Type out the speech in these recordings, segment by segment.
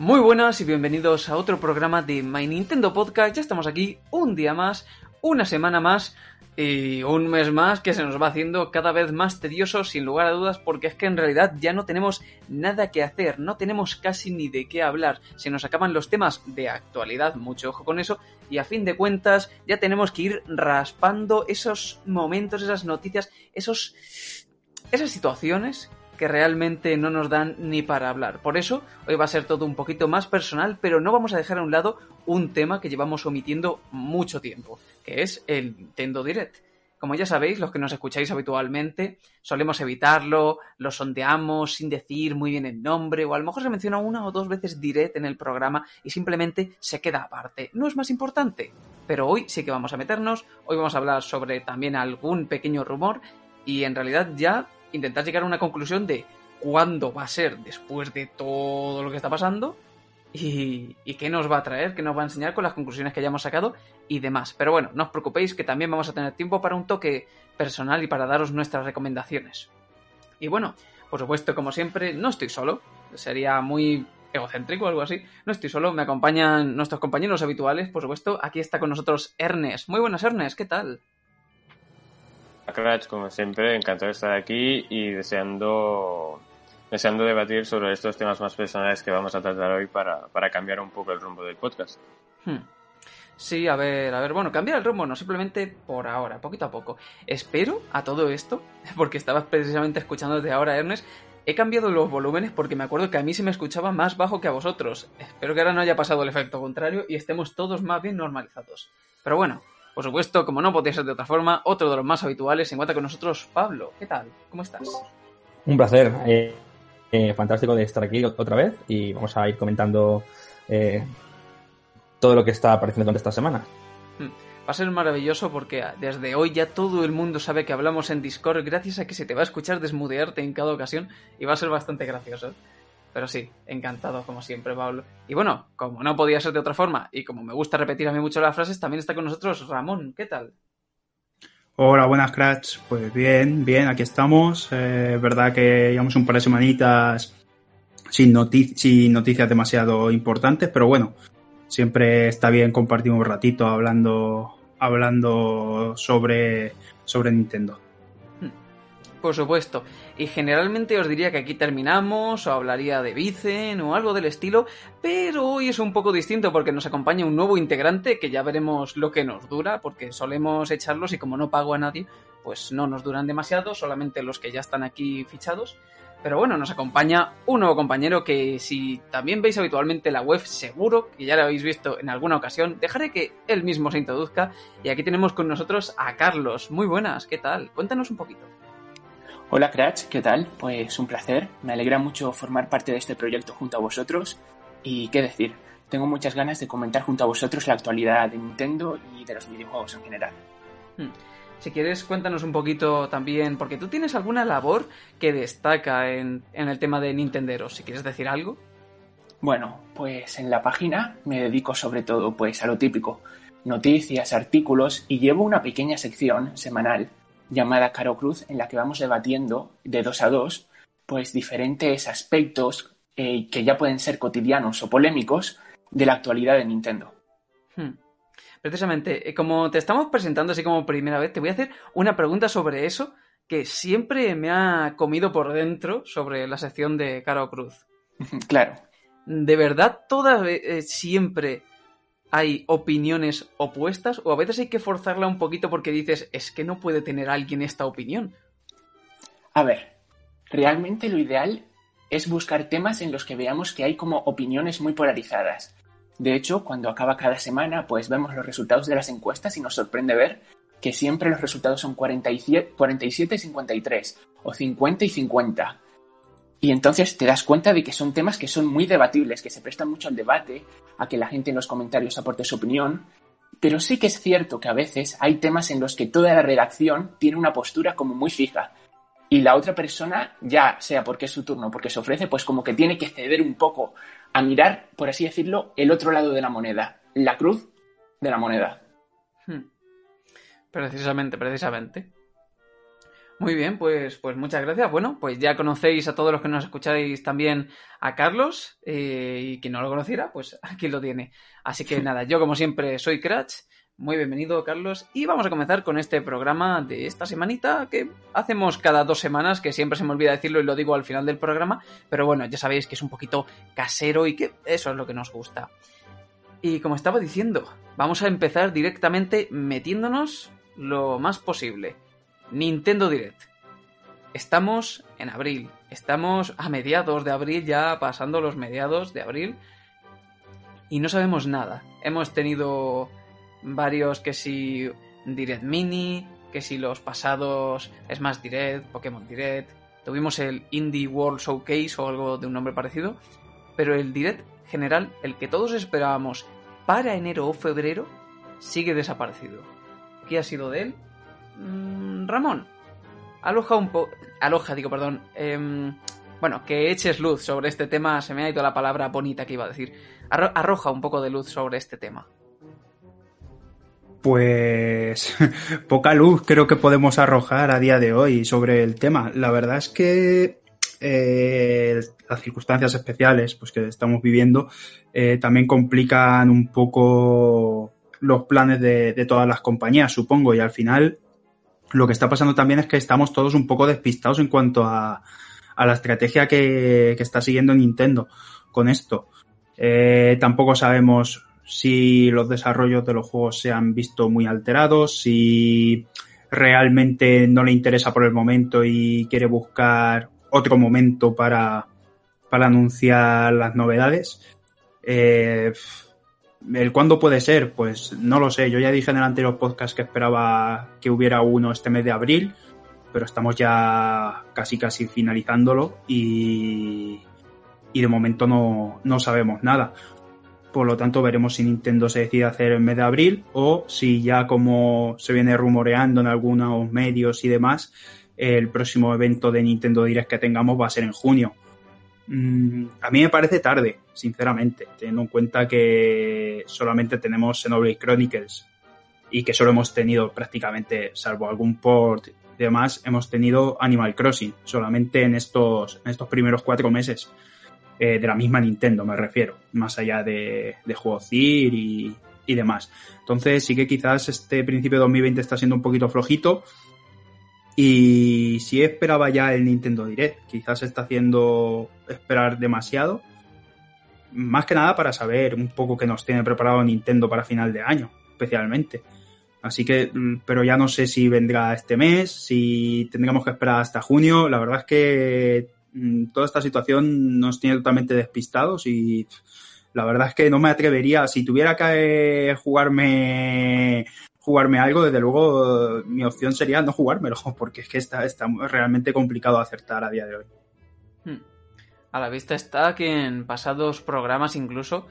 Muy buenas y bienvenidos a otro programa de My Nintendo Podcast. Ya estamos aquí un día más, una semana más y un mes más que se nos va haciendo cada vez más tedioso sin lugar a dudas porque es que en realidad ya no tenemos nada que hacer, no tenemos casi ni de qué hablar, se nos acaban los temas de actualidad, mucho ojo con eso, y a fin de cuentas ya tenemos que ir raspando esos momentos, esas noticias, esos esas situaciones que realmente no nos dan ni para hablar. Por eso, hoy va a ser todo un poquito más personal, pero no vamos a dejar a un lado un tema que llevamos omitiendo mucho tiempo, que es el Nintendo Direct. Como ya sabéis, los que nos escucháis habitualmente, solemos evitarlo, lo sondeamos sin decir muy bien el nombre, o a lo mejor se menciona una o dos veces Direct en el programa y simplemente se queda aparte. No es más importante. Pero hoy sí que vamos a meternos, hoy vamos a hablar sobre también algún pequeño rumor y en realidad ya intentar llegar a una conclusión de cuándo va a ser después de todo lo que está pasando y, qué nos va a traer, qué nos va a enseñar con las conclusiones que hayamos sacado y demás. Pero bueno, no os preocupéis que también vamos a tener tiempo para un toque personal y para daros nuestras recomendaciones. Y bueno, por supuesto, como siempre, no estoy solo. Sería muy egocéntrico o algo así. No estoy solo, me acompañan nuestros compañeros habituales, por supuesto. Aquí está con nosotros Ernest. Muy buenas, Ernest, ¿qué tal? Crash, como siempre, encantado de estar aquí y deseando, deseando debatir sobre estos temas más personales que vamos a tratar hoy para, para cambiar un poco el rumbo del podcast. Hmm. Sí, a ver, a ver, bueno, cambiar el rumbo no, simplemente por ahora, poquito a poco. Espero a todo esto, porque estabas precisamente escuchando desde ahora, Ernest, he cambiado los volúmenes porque me acuerdo que a mí se me escuchaba más bajo que a vosotros. Espero que ahora no haya pasado el efecto contrario y estemos todos más bien normalizados. Pero bueno, por supuesto, como no podía ser de otra forma, otro de los más habituales se encuentra con nosotros, Pablo. ¿Qué tal? ¿Cómo estás? Un placer. Eh, eh, fantástico de estar aquí otra vez y vamos a ir comentando eh, todo lo que está apareciendo durante esta semana. Hmm. Va a ser maravilloso porque desde hoy ya todo el mundo sabe que hablamos en Discord gracias a que se te va a escuchar desmudearte en cada ocasión y va a ser bastante gracioso. Pero sí, encantado como siempre, Pablo. Y bueno, como no podía ser de otra forma, y como me gusta repetir a mí mucho las frases, también está con nosotros Ramón. ¿Qué tal? Hola, buenas cracks. Pues bien, bien, aquí estamos. Eh, verdad que llevamos un par de semanitas sin, noti sin noticias demasiado importantes, pero bueno, siempre está bien compartir un ratito hablando, hablando sobre, sobre Nintendo. Por supuesto. Y generalmente os diría que aquí terminamos, o hablaría de Vicen, o algo del estilo, pero hoy es un poco distinto porque nos acompaña un nuevo integrante que ya veremos lo que nos dura, porque solemos echarlos y como no pago a nadie, pues no nos duran demasiado, solamente los que ya están aquí fichados. Pero bueno, nos acompaña un nuevo compañero que si también veis habitualmente la web, seguro que ya lo habéis visto en alguna ocasión. Dejaré que él mismo se introduzca. Y aquí tenemos con nosotros a Carlos. Muy buenas, ¿qué tal? Cuéntanos un poquito. Hola Cratch, ¿qué tal? Pues un placer, me alegra mucho formar parte de este proyecto junto a vosotros y qué decir, tengo muchas ganas de comentar junto a vosotros la actualidad de Nintendo y de los videojuegos en general. Hmm. Si quieres, cuéntanos un poquito también, porque tú tienes alguna labor que destaca en, en el tema de Nintendero, si quieres decir algo. Bueno, pues en la página me dedico sobre todo pues a lo típico, noticias, artículos y llevo una pequeña sección semanal llamada Caro Cruz, en la que vamos debatiendo de dos a dos, pues diferentes aspectos eh, que ya pueden ser cotidianos o polémicos de la actualidad de Nintendo. Hmm. Precisamente, eh, como te estamos presentando así como primera vez, te voy a hacer una pregunta sobre eso que siempre me ha comido por dentro sobre la sección de Caro Cruz. claro. ¿De verdad toda eh, siempre hay opiniones opuestas o a veces hay que forzarla un poquito porque dices, es que no puede tener alguien esta opinión. A ver, realmente lo ideal es buscar temas en los que veamos que hay como opiniones muy polarizadas. De hecho, cuando acaba cada semana, pues vemos los resultados de las encuestas y nos sorprende ver que siempre los resultados son 47, 47 y 53 o 50 y 50. Y entonces te das cuenta de que son temas que son muy debatibles, que se prestan mucho al debate, a que la gente en los comentarios aporte su opinión, pero sí que es cierto que a veces hay temas en los que toda la redacción tiene una postura como muy fija. Y la otra persona, ya sea porque es su turno, porque se ofrece, pues como que tiene que ceder un poco a mirar, por así decirlo, el otro lado de la moneda, la cruz de la moneda. Hmm. Precisamente, precisamente. Muy bien, pues, pues muchas gracias. Bueno, pues ya conocéis a todos los que nos escucháis también a Carlos eh, y quien no lo conociera, pues aquí lo tiene. Así que nada, yo como siempre soy Cratch. Muy bienvenido, Carlos. Y vamos a comenzar con este programa de esta semanita que hacemos cada dos semanas, que siempre se me olvida decirlo y lo digo al final del programa. Pero bueno, ya sabéis que es un poquito casero y que eso es lo que nos gusta. Y como estaba diciendo, vamos a empezar directamente metiéndonos lo más posible Nintendo Direct. Estamos en abril, estamos a mediados de abril, ya pasando los mediados de abril, y no sabemos nada. Hemos tenido varios que si Direct Mini, que si los pasados más Direct, Pokémon Direct, tuvimos el Indie World Showcase o algo de un nombre parecido, pero el Direct general, el que todos esperábamos para enero o febrero, sigue desaparecido. ¿Qué ha sido de él? Mm, Ramón, aloja un poco... Aloja, digo, perdón. Em, bueno, que eches luz sobre este tema. Se me ha ido la palabra bonita que iba a decir. arroja un poco de luz sobre este tema. Pues poca luz creo que podemos arrojar a día de hoy sobre el tema. La verdad es que eh, las circunstancias especiales pues, que estamos viviendo eh, también complican un poco los planes de, todas las compañías, supongo, y al final lo que está pasando también es que estamos todos un poco despistados en cuanto a, a la estrategia que, que, está siguiendo Nintendo con esto. Eh, tampoco sabemos si los desarrollos de los juegos se han visto muy alterados, si realmente no le interesa por el momento y quiere buscar otro momento para, para anunciar las novedades. Eh, ¿El cuándo puede ser? Pues no lo sé. Yo ya dije en el anterior podcast que esperaba que hubiera uno este mes de abril, pero estamos ya casi casi finalizándolo y, y de momento no, no sabemos nada. Por lo tanto, veremos si Nintendo se decide hacer el mes de abril o si ya como se viene rumoreando en algunos medios y demás, el próximo evento de Nintendo Direct que tengamos va a ser en junio. Mm, a mí me parece tarde, sinceramente, teniendo en cuenta que solamente tenemos Xenoblade Chronicles y que solo hemos tenido prácticamente, salvo algún port y demás, hemos tenido Animal Crossing solamente en estos, en estos primeros cuatro meses eh, de la misma Nintendo, me refiero, más allá de, de juegos CIR y, y demás. Entonces sí que quizás este principio de 2020 está siendo un poquito flojito y si esperaba ya el Nintendo Direct, quizás está haciendo esperar demasiado. Más que nada para saber un poco qué nos tiene preparado Nintendo para final de año, especialmente. Así que, mm, pero ya no sé si vendrá este mes, si tendremos que esperar hasta junio. La verdad es que mm, toda esta situación nos tiene totalmente despistados y la verdad es que no me atrevería, si tuviera que jugarme jugarme algo, desde luego mi opción sería no jugármelo, porque es que está, está realmente complicado acertar a día de hoy. Hmm. A la vista está que en pasados programas incluso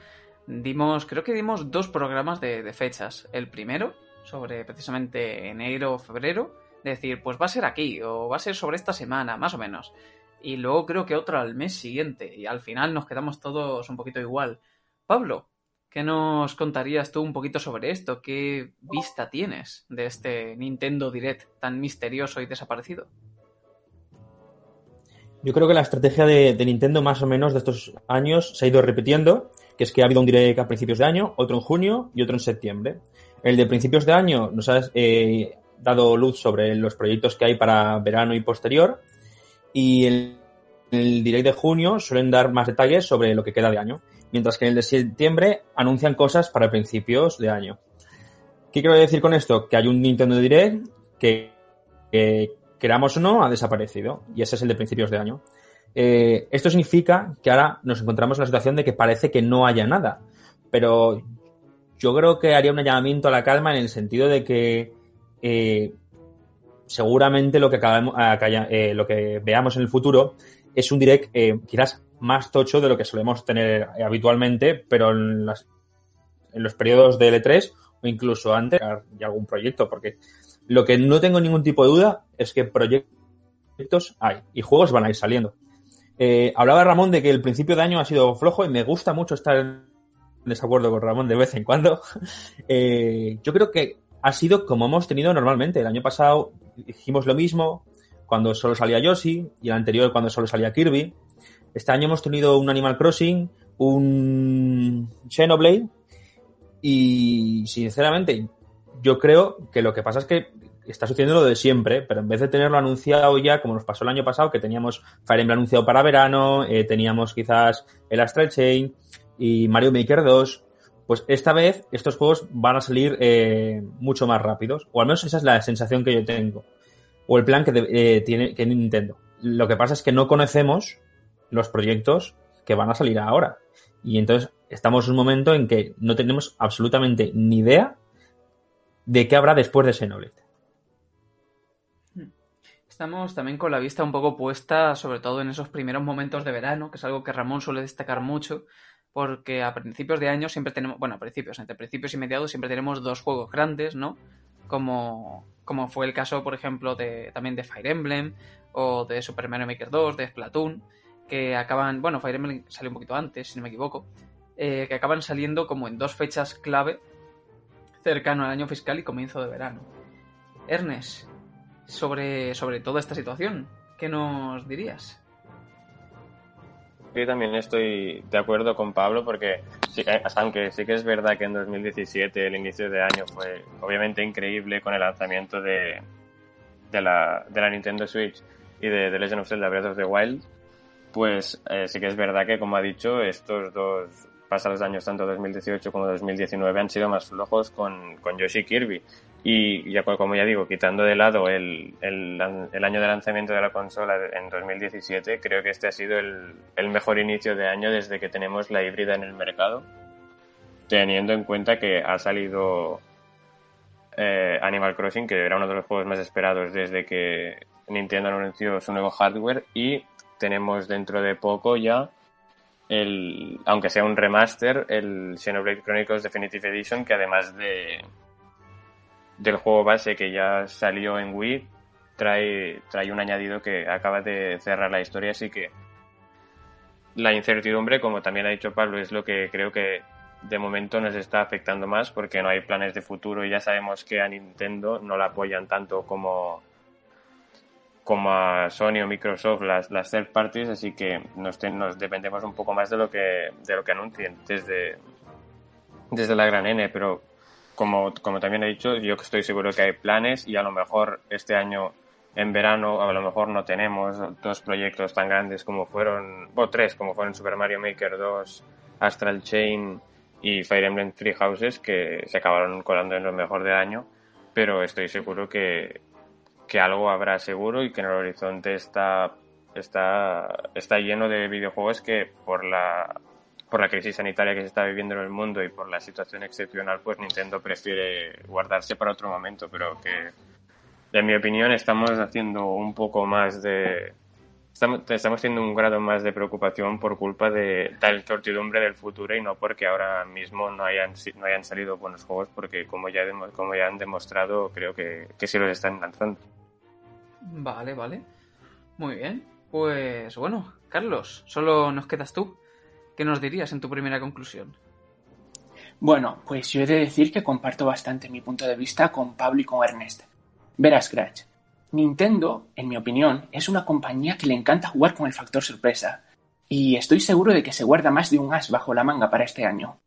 dimos, creo que dimos dos programas de, fechas. El primero, sobre precisamente enero o febrero, de decir, pues va a ser aquí, o va a ser sobre esta semana, más o menos. Y luego creo que otro al mes siguiente, y al final nos quedamos todos un poquito igual. Pablo, ¿Qué nos contarías tú un poquito sobre esto? ¿Qué vista tienes de este Nintendo Direct tan misterioso y desaparecido? Yo creo que la estrategia de, Nintendo más o menos de estos años se ha ido repitiendo, que es que ha habido un Direct a principios de año, otro en junio y otro en septiembre. El de principios de año nos ha eh, dado luz sobre los proyectos que hay para verano y posterior y el, el Direct de junio suelen dar más detalles sobre lo que queda de año mientras que en el de septiembre anuncian cosas para principios de año. ¿Qué quiero decir con esto? Que hay un Nintendo Direct que, que queramos o no, ha desaparecido. Y ese es el de principios de año. Eh, esto significa que ahora nos encontramos en la situación de que parece que no haya nada. Pero yo creo que haría un llamamiento a la calma en el sentido de que eh, seguramente lo que, eh, lo que veamos en el futuro es un direct quizás más tocho de lo que solemos tener habitualmente, pero en, las, en los periodos de L3 o incluso antes de algún proyecto, porque lo que no tengo ningún tipo de duda es que proyectos hay y juegos van a ir saliendo. Eh, hablaba Ramón de que el principio de año ha sido flojo y me gusta mucho estar en desacuerdo con Ramón de vez en cuando. eh, yo creo que ha sido como hemos tenido normalmente. El año pasado dijimos lo mismo, cuando solo salía Yoshi y el anterior cuando solo salía Kirby. Este año hemos tenido un Animal Crossing, un Xenoblade y sinceramente yo creo que lo que pasa es que está sucediendo lo de siempre, pero en vez de tenerlo anunciado ya, como nos pasó el año pasado, que teníamos Fire Emblem anunciado para verano, eh, teníamos quizás el Astral Chain y Mario Maker 2, pues esta vez estos juegos van a salir eh, mucho más rápidos, o al menos esa es la sensación que yo tengo, o el plan que eh, tiene que Nintendo. Lo que pasa es que no conocemos los proyectos que van a salir ahora. Y entonces estamos en un momento en que no tenemos absolutamente ni idea de qué habrá después de Xenoblade. Estamos también con la vista un poco puesta, sobre todo en esos primeros momentos de verano, que es algo que Ramón suele destacar mucho, porque a principios de año siempre tenemos, bueno, a principios, entre principios y mediados siempre tenemos dos juegos grandes, ¿no? Como, como fue el caso, por ejemplo, de, también de Fire Emblem o de Super Mario Maker 2, de Splatoon, que acaban, bueno, Fire Emblem salió un poquito antes, si no me equivoco, eh, que acaban saliendo como en dos fechas clave cercano al año fiscal y comienzo de verano. Ernest, sobre, sobre toda esta situación, ¿qué nos dirías? Yo también estoy de acuerdo con Pablo porque sí, aunque sí que es verdad que en 2017 el inicio de año fue obviamente increíble con el lanzamiento de, de, la, de la Nintendo Switch y de The Legend of Zelda Breath of the Wild, pues eh, sí que es verdad que como ha dicho estos dos pasados años, tanto 2018 como 2019, han sido más flojos con, con Yoshi Kirby. Y ya como ya digo, quitando de lado el, el, año de lanzamiento de la consola en 2017, creo que este ha sido el, el, mejor inicio de año desde que tenemos la híbrida en el mercado, teniendo en cuenta que ha salido eh, Animal Crossing, que era uno de los juegos más esperados desde que Nintendo anunció su nuevo hardware, y tenemos dentro de poco ya el, aunque sea un remaster, el Xenoblade Chronicles Definitive Edition, que además de, del juego base que ya salió en Wii, trae, trae un añadido que acaba de cerrar la historia, así que la incertidumbre, como también ha dicho Pablo, es lo que creo que de momento nos está afectando más porque no hay planes de futuro y ya sabemos que a Nintendo no la apoyan tanto como, como a Sony o Microsoft las, las third parties, así que nos, nos dependemos un poco más de lo que, de lo que anuncien desde, desde la gran N, pero como, como también he dicho, yo estoy seguro que hay planes y a lo mejor este año en verano a lo mejor no tenemos dos proyectos tan grandes como fueron, o tres, como fueron Super Mario Maker 2, Astral Chain y Fire Emblem Three Houses, que se acabaron colando en lo mejor del año, pero estoy seguro que, que algo habrá seguro y que en el horizonte está, está, está lleno de videojuegos que por la por la crisis sanitaria que se está viviendo en el mundo y por la situación excepcional, pues Nintendo prefiere guardarse para otro momento, pero que, en mi opinión, estamos haciendo un poco más de... Estamos, estamos teniendo un grado más de preocupación por culpa de tal incertidumbre del futuro y no porque ahora mismo no hayan, no hayan salido buenos juegos, porque como ya, como ya han demostrado, creo que, que sí los están lanzando. Vale, vale. Muy bien. Pues bueno, Carlos, solo nos quedas tú. ¿Qué nos dirías en tu primera conclusión? Bueno, pues yo he de decir que comparto bastante mi punto de vista con Pablo y con Ernest. Verás, Scratch. Nintendo, en mi opinión, es una compañía que le encanta jugar con el factor sorpresa. Y estoy seguro de que se guarda más de un as bajo la manga para este año.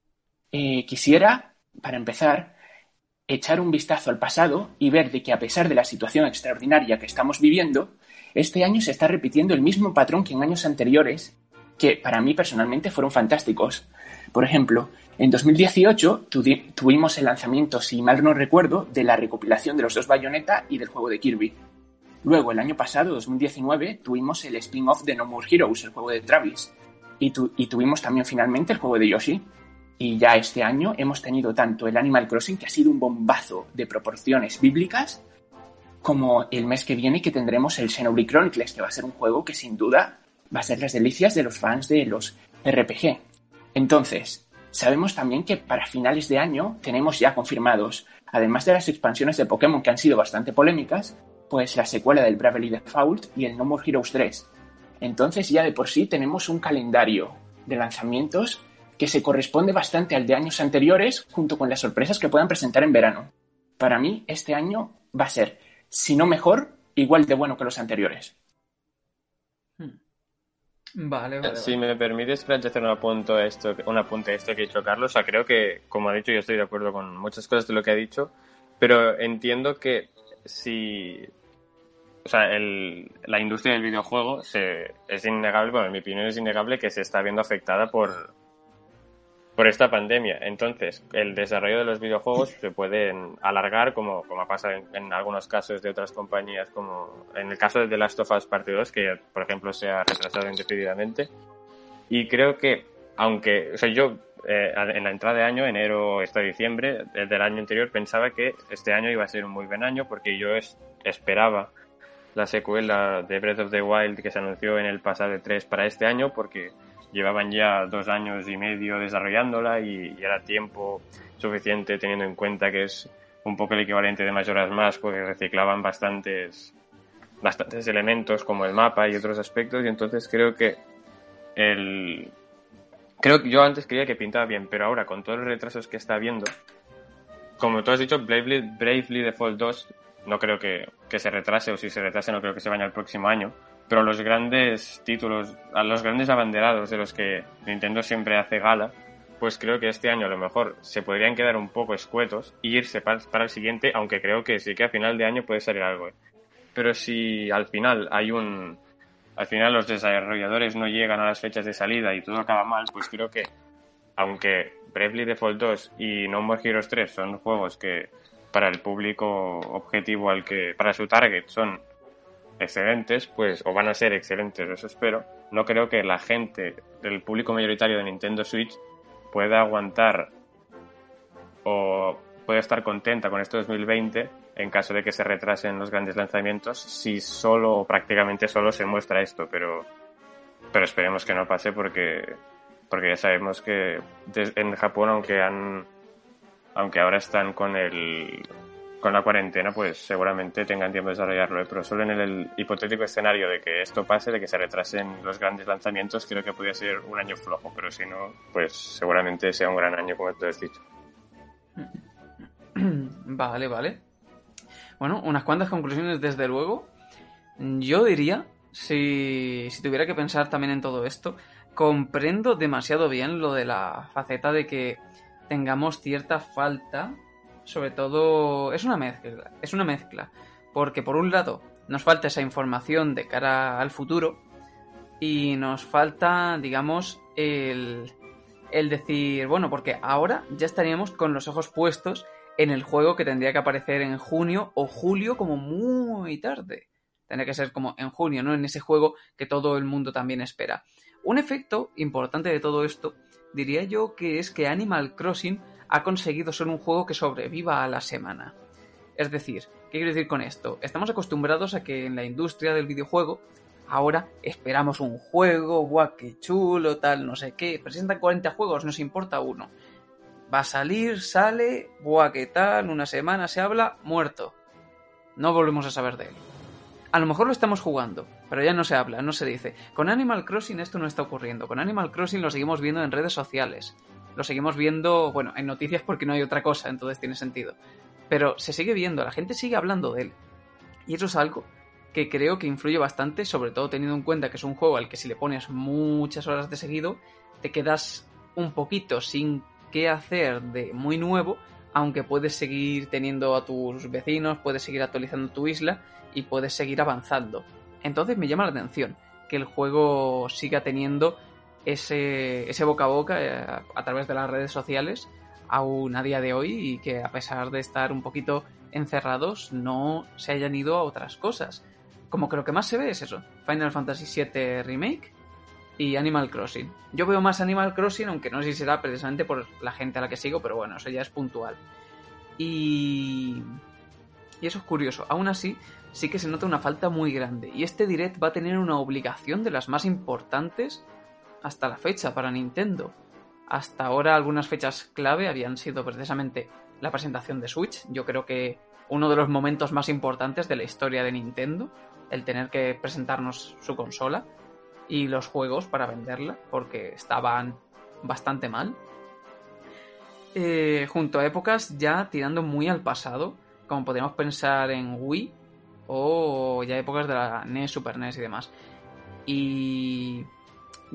Eh, quisiera, para empezar, echar un vistazo al pasado y ver de que a pesar de la situación extraordinaria que estamos viviendo, este año se está repitiendo el mismo patrón que en años anteriores que para mí personalmente fueron fantásticos. Por ejemplo, en 2018 tuvimos el lanzamiento, si mal no recuerdo, de la recopilación de los dos Bayonetta y del juego de Kirby. Luego, el año pasado, 2019, tuvimos el spin-off de No More Heroes, el juego de Travis. Y, y tuvimos también finalmente el juego de Yoshi. Y ya este año hemos tenido tanto el Animal Crossing, que ha sido un bombazo de proporciones bíblicas, como el mes que viene que tendremos el Xenoblade Chronicles, que va a ser un juego que sin duda va a ser las delicias de los fans de los RPG. Entonces, sabemos también que para finales de año tenemos ya confirmados, además de las expansiones de Pokémon que han sido bastante polémicas, pues la secuela del Bravely Default y el No More Heroes 3. Entonces ya de por sí tenemos un calendario de lanzamientos que se corresponde bastante al de años anteriores junto con las sorpresas que puedan presentar en verano. Para mí este año va a ser, si no mejor, igual de bueno que los anteriores. Hmm. Vale, vale. Si me permites, Franch, hacer un apunte, a esto, un apunte a esto que ha dicho Carlos, o sea, creo que, como ha dicho, yo estoy de acuerdo con muchas cosas de lo que ha dicho, pero entiendo que si. O sea, el, la industria del videojuego se, es innegable, bueno, en mi opinión es innegable que se está viendo afectada por, por esta pandemia. Entonces, el desarrollo de los videojuegos se puede alargar, como, como ha pasado en, algunos casos de otras compañías, como en el caso de The Last of Us Part 2, que por ejemplo se ha retrasado indefinidamente. Y creo que, aunque, o sea, yo eh, en la entrada de año, enero hasta diciembre del año anterior, pensaba que este año iba a ser un muy buen año porque yo esperaba la secuela de Breath of the Wild que se anunció en el pasado 3 para este año porque llevaban ya dos años y medio desarrollándola y, era tiempo suficiente teniendo en cuenta que es un poco el equivalente de Majora's Mask porque reciclaban bastantes bastantes elementos como el mapa y otros aspectos. Y entonces creo que el creo que yo antes creía que pintaba bien pero ahora con todos los retrasos que está habiendo como tú has dicho Bravely, Bravely Default 2 no creo que, que se retrase o si se retrase no creo que se vaya el próximo año pero los grandes títulos, a los grandes abanderados de los que Nintendo siempre hace gala, pues creo que este año a lo mejor se podrían quedar un poco escuetos y irse para, el siguiente, aunque creo que sí que a final de año puede salir algo. ¿eh? Pero si al final hay un... Al final los desarrolladores no llegan a las fechas de salida y todo acaba mal, pues creo que aunque Bravely Default 2 y No More Heroes 3 son juegos que para el público objetivo al que, para su target son excelentes, pues, o van a ser excelentes, eso espero, no creo que la gente del público mayoritario de Nintendo Switch pueda aguantar o pueda estar contenta con este 2020 en caso de que se retrasen los grandes lanzamientos si solo o prácticamente solo se muestra esto, pero, pero esperemos que no pase porque, porque ya sabemos que en Japón, aunque han aunque ahora están con el con la cuarentena, pues seguramente tengan tiempo de desarrollarlo, ¿eh? pero solo en el hipotético escenario de que esto pase, de que se retrasen los grandes lanzamientos, creo que podría ser un año flojo, pero si no, pues seguramente sea un gran año, como te has dicho. Vale, vale. Bueno, unas cuantas conclusiones desde luego. Yo diría, si, si tuviera que pensar también en todo esto, comprendo demasiado bien lo de la faceta de que tengamos cierta falta sobre todo es una mezcla, es una mezcla, porque por un lado nos falta esa información de cara al futuro y nos falta, digamos, el, el decir, bueno, porque ahora ya estaríamos con los ojos puestos en el juego que tendría que aparecer en junio o julio como muy tarde. Tendría que ser como en junio, ¿no? En ese juego que todo el mundo también espera. Un efecto importante de todo esto diría yo que es que Animal Crossing ha conseguido ser un juego que sobreviva a la semana. Es decir, ¿qué quiero decir con esto? Estamos acostumbrados a que en la industria del videojuego ahora esperamos un juego, guau, qué chulo, tal, no sé qué. Presentan 40 juegos, nos importa uno. Va a salir, sale, guau, qué tal, una semana se habla, muerto. No volvemos a saber de él. A lo mejor lo estamos jugando, pero ya no se habla, no se dice. Con Animal Crossing esto no está ocurriendo. Con Animal Crossing lo seguimos viendo en redes sociales lo seguimos viendo, bueno, en noticias porque no hay otra cosa, entonces tiene sentido. Pero se sigue viendo, la gente sigue hablando de él. Y eso es algo que creo que influye bastante, sobre todo teniendo en cuenta que es un juego al que si le pones muchas horas de seguido, te quedas un poquito sin qué hacer de muy nuevo, aunque puedes seguir teniendo a tus vecinos, puedes seguir actualizando tu isla y puedes seguir avanzando. Entonces me llama la atención que el juego siga teniendo ese, boca a boca eh, a través de las redes sociales aún a día de hoy y que a pesar de estar un poquito encerrados no se hayan ido a otras cosas. Como que lo que más se ve es eso, Final Fantasy VII Remake y Animal Crossing. Yo veo más Animal Crossing, aunque no sé si será precisamente por la gente a la que sigo, pero bueno, eso ya es puntual. Y... Y eso es curioso. Aún así, sí que se nota una falta muy grande. Y este direct va a tener una obligación de las más importantes hasta la fecha para Nintendo. Hasta ahora algunas fechas clave habían sido precisamente la presentación de Switch. Yo creo que uno de los momentos más importantes de la historia de Nintendo, el tener que presentarnos su consola y los juegos para venderla, porque estaban bastante mal. Eh, junto a épocas ya tirando muy al pasado, como podríamos pensar en Wii o ya épocas de la NES, Super NES y demás. Y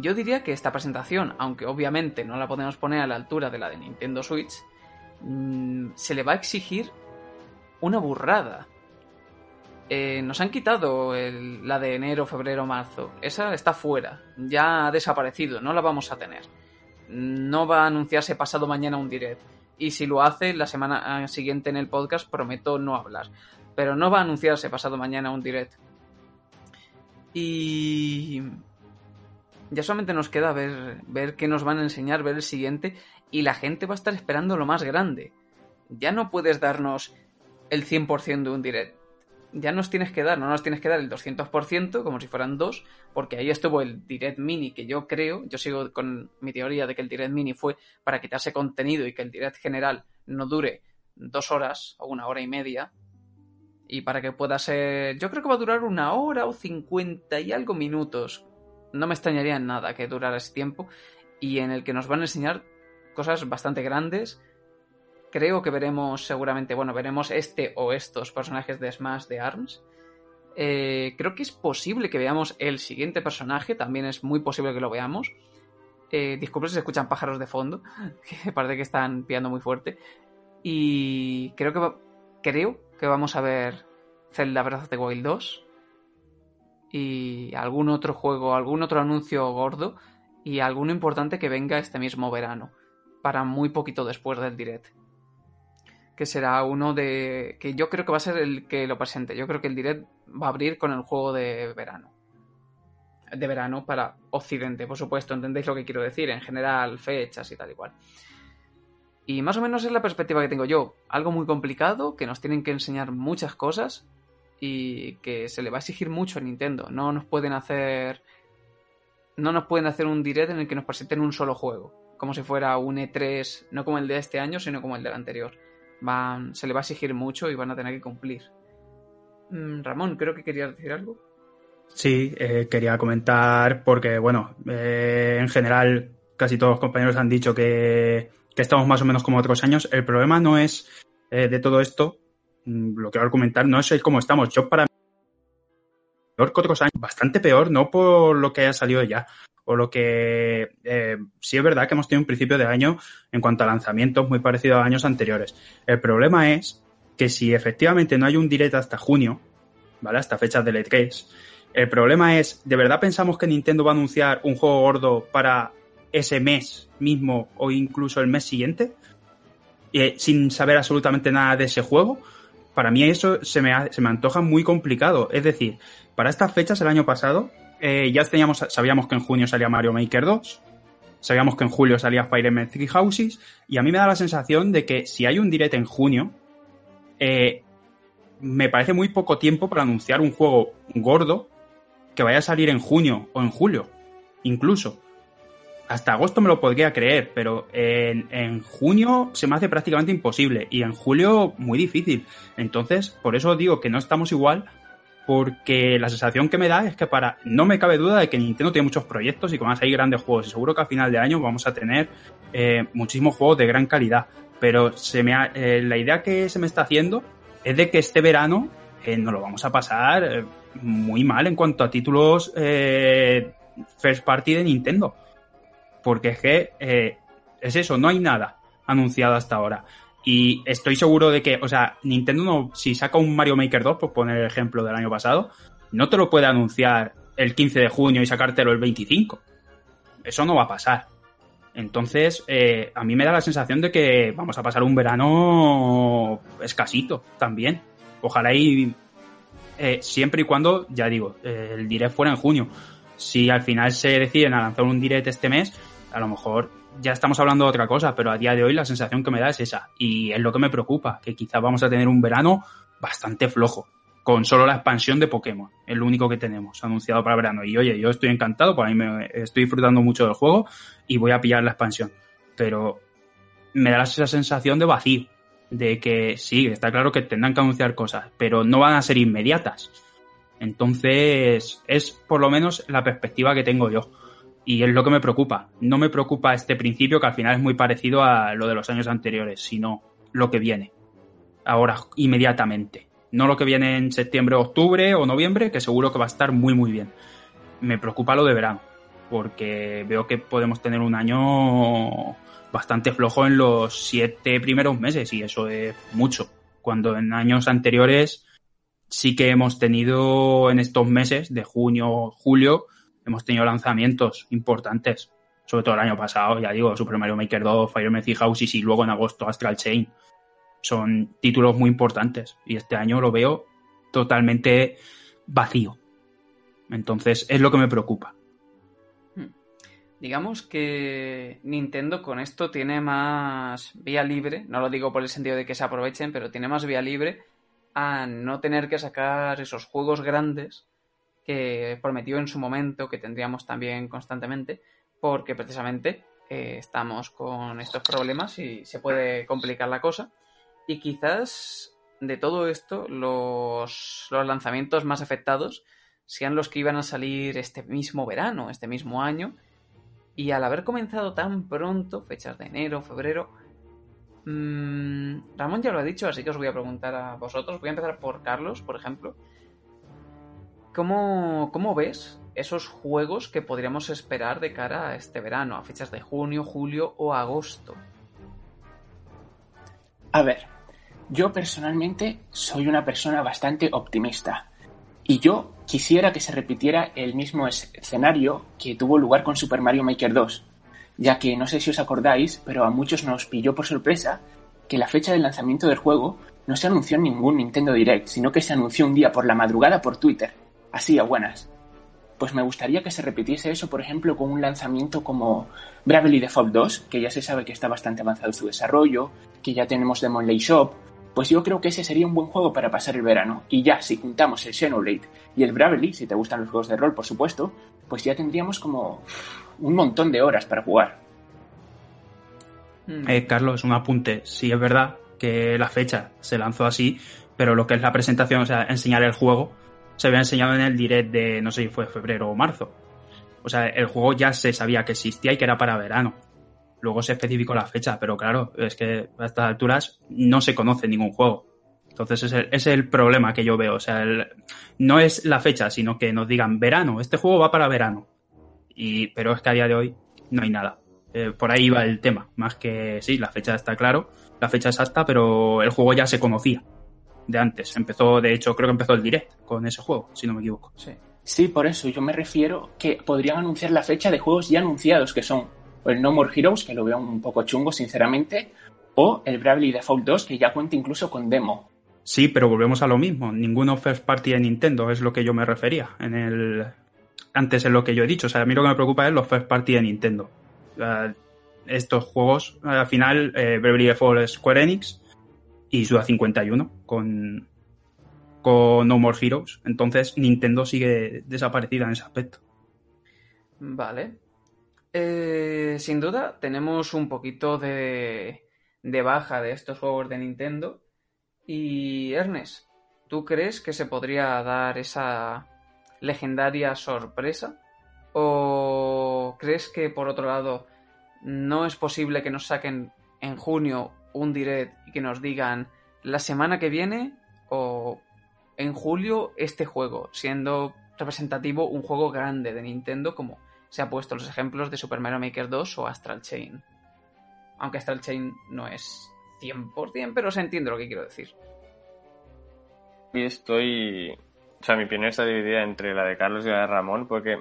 yo diría que esta presentación, aunque obviamente no la podemos poner a la altura de la de Nintendo Switch, mm, se le va a exigir una burrada. Eh, nos han quitado la de enero, febrero, marzo. Esa está fuera. Ya ha desaparecido. No la vamos a tener. No va a anunciarse pasado mañana un direct. Y si lo hace la semana siguiente en el podcast, prometo no hablar. Pero no va a anunciarse pasado mañana un direct. Y ya solamente nos queda ver, ver qué nos van a enseñar, ver el siguiente. Y la gente va a estar esperando lo más grande. Ya no puedes darnos el 100% de un direct. Ya nos tienes que dar, no nos tienes que dar el 200% como si fueran dos, porque ahí estuvo el direct mini que yo creo, yo sigo con mi teoría de que el direct mini fue para quitarse contenido y que el direct general no dure dos horas o una hora y media, y para que pueda ser. Yo creo que va a durar una hora o cincuenta y algo minutos. No me extrañaría en nada que durara ese tiempo. Y en el que nos van a enseñar cosas bastante grandes creo que veremos seguramente, bueno, veremos este o estos personajes de Smash de ARMS. Eh, creo que es posible que veamos el siguiente personaje, también es muy posible que lo veamos. Eh, disculpen si se escuchan pájaros de fondo, que parece que están piando muy fuerte. Y creo que, creo que vamos a ver Zelda Breath of the Wild 2 y algún otro juego, algún otro anuncio gordo y alguno importante que venga este mismo verano, para muy poquito después del direct que será uno de... que yo creo que va a ser el que lo presente. Yo creo que el direct va a abrir con el juego de verano. De verano para Occidente, por supuesto, entendéis lo que quiero decir, en general, fechas y tal y cual. Y más o menos es la perspectiva que tengo yo. Algo muy complicado, que nos tienen que enseñar muchas cosas y que se le va a exigir mucho a Nintendo. No nos pueden hacer... No nos pueden hacer un direct en el que nos presenten un solo juego. Como si fuera un E3, no como el de este año, sino como el del anterior van, se le va a exigir mucho y van a tener que cumplir. Mm, Ramón, creo que querías decir algo. Sí, eh, quería comentar porque, bueno, eh, en general casi todos los compañeros han dicho que, estamos más o menos como otros años. El problema no es eh, de todo esto, lo que voy comentar, no es cómo estamos. Yo para mí, peor otros años, bastante peor, no por lo que haya salido ya, o lo que eh, sí es verdad que hemos tenido un principio de año en cuanto a lanzamientos muy parecido a años anteriores. El problema es que si efectivamente no hay un directo hasta junio, ¿vale? Hasta fechas del E3, el problema es, ¿de verdad pensamos que Nintendo va a anunciar un juego gordo para ese mes mismo o incluso el mes siguiente? Eh, sin saber absolutamente nada de ese juego. Para mí eso se me, se me antoja muy complicado. Es decir, para estas fechas el año pasado eh, ya teníamos, sabíamos que en junio salía Mario Maker 2, sabíamos que en julio salía Fire Emblem Three Houses, y a mí me da la sensación de que si hay un direct en junio, eh, me parece muy poco tiempo para anunciar un juego gordo que vaya a salir en junio o en julio, incluso. Hasta agosto me lo podría creer, pero en, en, junio se me hace prácticamente imposible y en julio muy difícil. Entonces, por eso digo que no estamos igual porque la sensación que me da es que para no me cabe duda de que Nintendo tiene muchos proyectos y que van a salir grandes juegos y seguro que a final de año vamos a tener eh, muchísimos juegos de gran calidad pero se me eh, la idea que se me está haciendo es de que este verano eh, nos lo vamos a pasar muy mal en cuanto a títulos first party de Nintendo porque es que es eso no hay nada anunciado hasta ahora y estoy seguro de que, o sea, Nintendo no, si saca un Mario Maker 2, por poner el ejemplo del año pasado, no te lo puede anunciar el 15 de junio y sacártelo el 25. Eso no va a pasar. Entonces, eh, a mí me da la sensación de que vamos a pasar un verano escasito también. Ojalá y eh, siempre y cuando, ya digo, el direct fuera en junio. Si al final se deciden a lanzar un direct este mes, a lo mejor ya estamos hablando de otra cosa, pero a día de hoy la sensación que me da es esa. Y es lo que me preocupa, que quizás vamos a tener un verano bastante flojo, con solo la expansión de Pokémon, es lo único que tenemos anunciado para verano. Y oye, yo estoy encantado, por ahí me estoy disfrutando mucho del juego y voy a pillar la expansión. Pero me da esa sensación de vacío, de que sí, está claro que tendrán que anunciar cosas, pero no van a ser inmediatas. Entonces, es por lo menos la perspectiva que tengo yo. Y es lo que me preocupa. No me preocupa este principio que al final es muy parecido a lo de los años anteriores, sino lo que viene. Ahora, inmediatamente. No lo que viene en septiembre, octubre o noviembre, que seguro que va a estar muy, muy bien. Me preocupa lo de verano, porque veo que podemos tener un año bastante flojo en los siete primeros meses, y eso es mucho. Cuando en años anteriores sí que hemos tenido en estos meses de junio, julio, hemos tenido lanzamientos importantes. Sobre todo el año pasado, ya digo, Super Mario Maker 2, Fire Emblem Houses y luego en agosto Astral Chain. Son títulos muy importantes y este año lo veo totalmente vacío. Entonces es lo que me preocupa. Hmm. Digamos que Nintendo con esto tiene más vía libre, no lo digo por el sentido de que se aprovechen, pero tiene más vía libre a no tener que sacar esos juegos grandes que prometió en su momento, que tendríamos también constantemente, porque precisamente eh, estamos con estos problemas y se puede complicar la cosa. Y quizás de todo esto los, los lanzamientos más afectados sean los que iban a salir este mismo verano, este mismo año. Y al haber comenzado tan pronto, fechas de enero, febrero, Mm, Ramón ya lo ha dicho, así que os voy a preguntar a vosotros. Voy a empezar por Carlos, por ejemplo. ¿Cómo, ¿Cómo, ves esos juegos que podríamos esperar de cara a este verano, a fechas de junio, julio o agosto? A ver, yo personalmente soy una persona bastante optimista. Y yo quisiera que se repitiera el mismo escenario que tuvo lugar con Super Mario Maker 2 ya que no sé si os acordáis, pero a muchos nos pilló por sorpresa que la fecha de lanzamiento del juego no se anunció en ningún Nintendo Direct, sino que se anunció un día por la madrugada por Twitter, así a buenas. Pues me gustaría que se repitiese eso, por ejemplo, con un lanzamiento como Bravely Default 2, que ya se sabe que está bastante avanzado su desarrollo, que ya tenemos Demon Lay Shop, pues yo creo que ese sería un buen juego para pasar el verano. Y ya, si juntamos el Xenoblade y el Bravely, si te gustan los juegos de rol, por supuesto, pues ya tendríamos como un montón de horas para jugar. Hmm. Eh, Carlos, un apunte. Sí, es verdad que la fecha se lanzó así, pero lo que es la presentación, o sea, enseñar el juego, se había enseñado en el direct de, no sé si fue febrero o marzo. O sea, el juego ya se sabía que existía y que era para verano. Luego se especificó la fecha, pero claro, es que a estas alturas no se conoce ningún juego. Entonces ese, es el problema que yo veo. O sea, no es la fecha, sino que nos digan verano, este juego va para verano. Y, pero es que a día de hoy no hay nada. Eh, por ahí va el tema. Más que sí, la fecha está claro, la fecha exacta, pero el juego ya se conocía de antes. Empezó, de hecho, creo que empezó el direct con ese juego, si no me equivoco. Sí. Sí, por eso yo me refiero que podrían anunciar la fecha de juegos ya anunciados, que son el No More Heroes, que lo veo un poco chungo, sinceramente, o el Bravely Default 2, que ya cuenta incluso con demo. Sí, pero volvemos a lo mismo. Ninguno first party de Nintendo es lo que yo me refería. En el antes es lo que yo he dicho. O sea, a mí lo que me preocupa es los first party de Nintendo. estos juegos, al final, eh, Bravely Default es Square Enix y Suda 51 con, con No More Heroes. Entonces, Nintendo sigue desaparecida en ese aspecto. Vale. Eh, sin duda, tenemos un poquito de, de baja de estos juegos de Nintendo y Ernest, ¿tú crees que se podría dar esa legendaria sorpresa? ¿O crees que por otro lado no es posible que nos saquen en junio un direct y que nos digan la semana que viene o en julio este juego, siendo representativo un juego grande de Nintendo como se ha puesto los ejemplos de Super Mario Maker 2 o Astral Chain? Aunque Astral Chain no es 100%, pero se entiende lo que quiero decir. Y estoy. O sea, mi opinión está dividida entre la de Carlos y la de Ramón, porque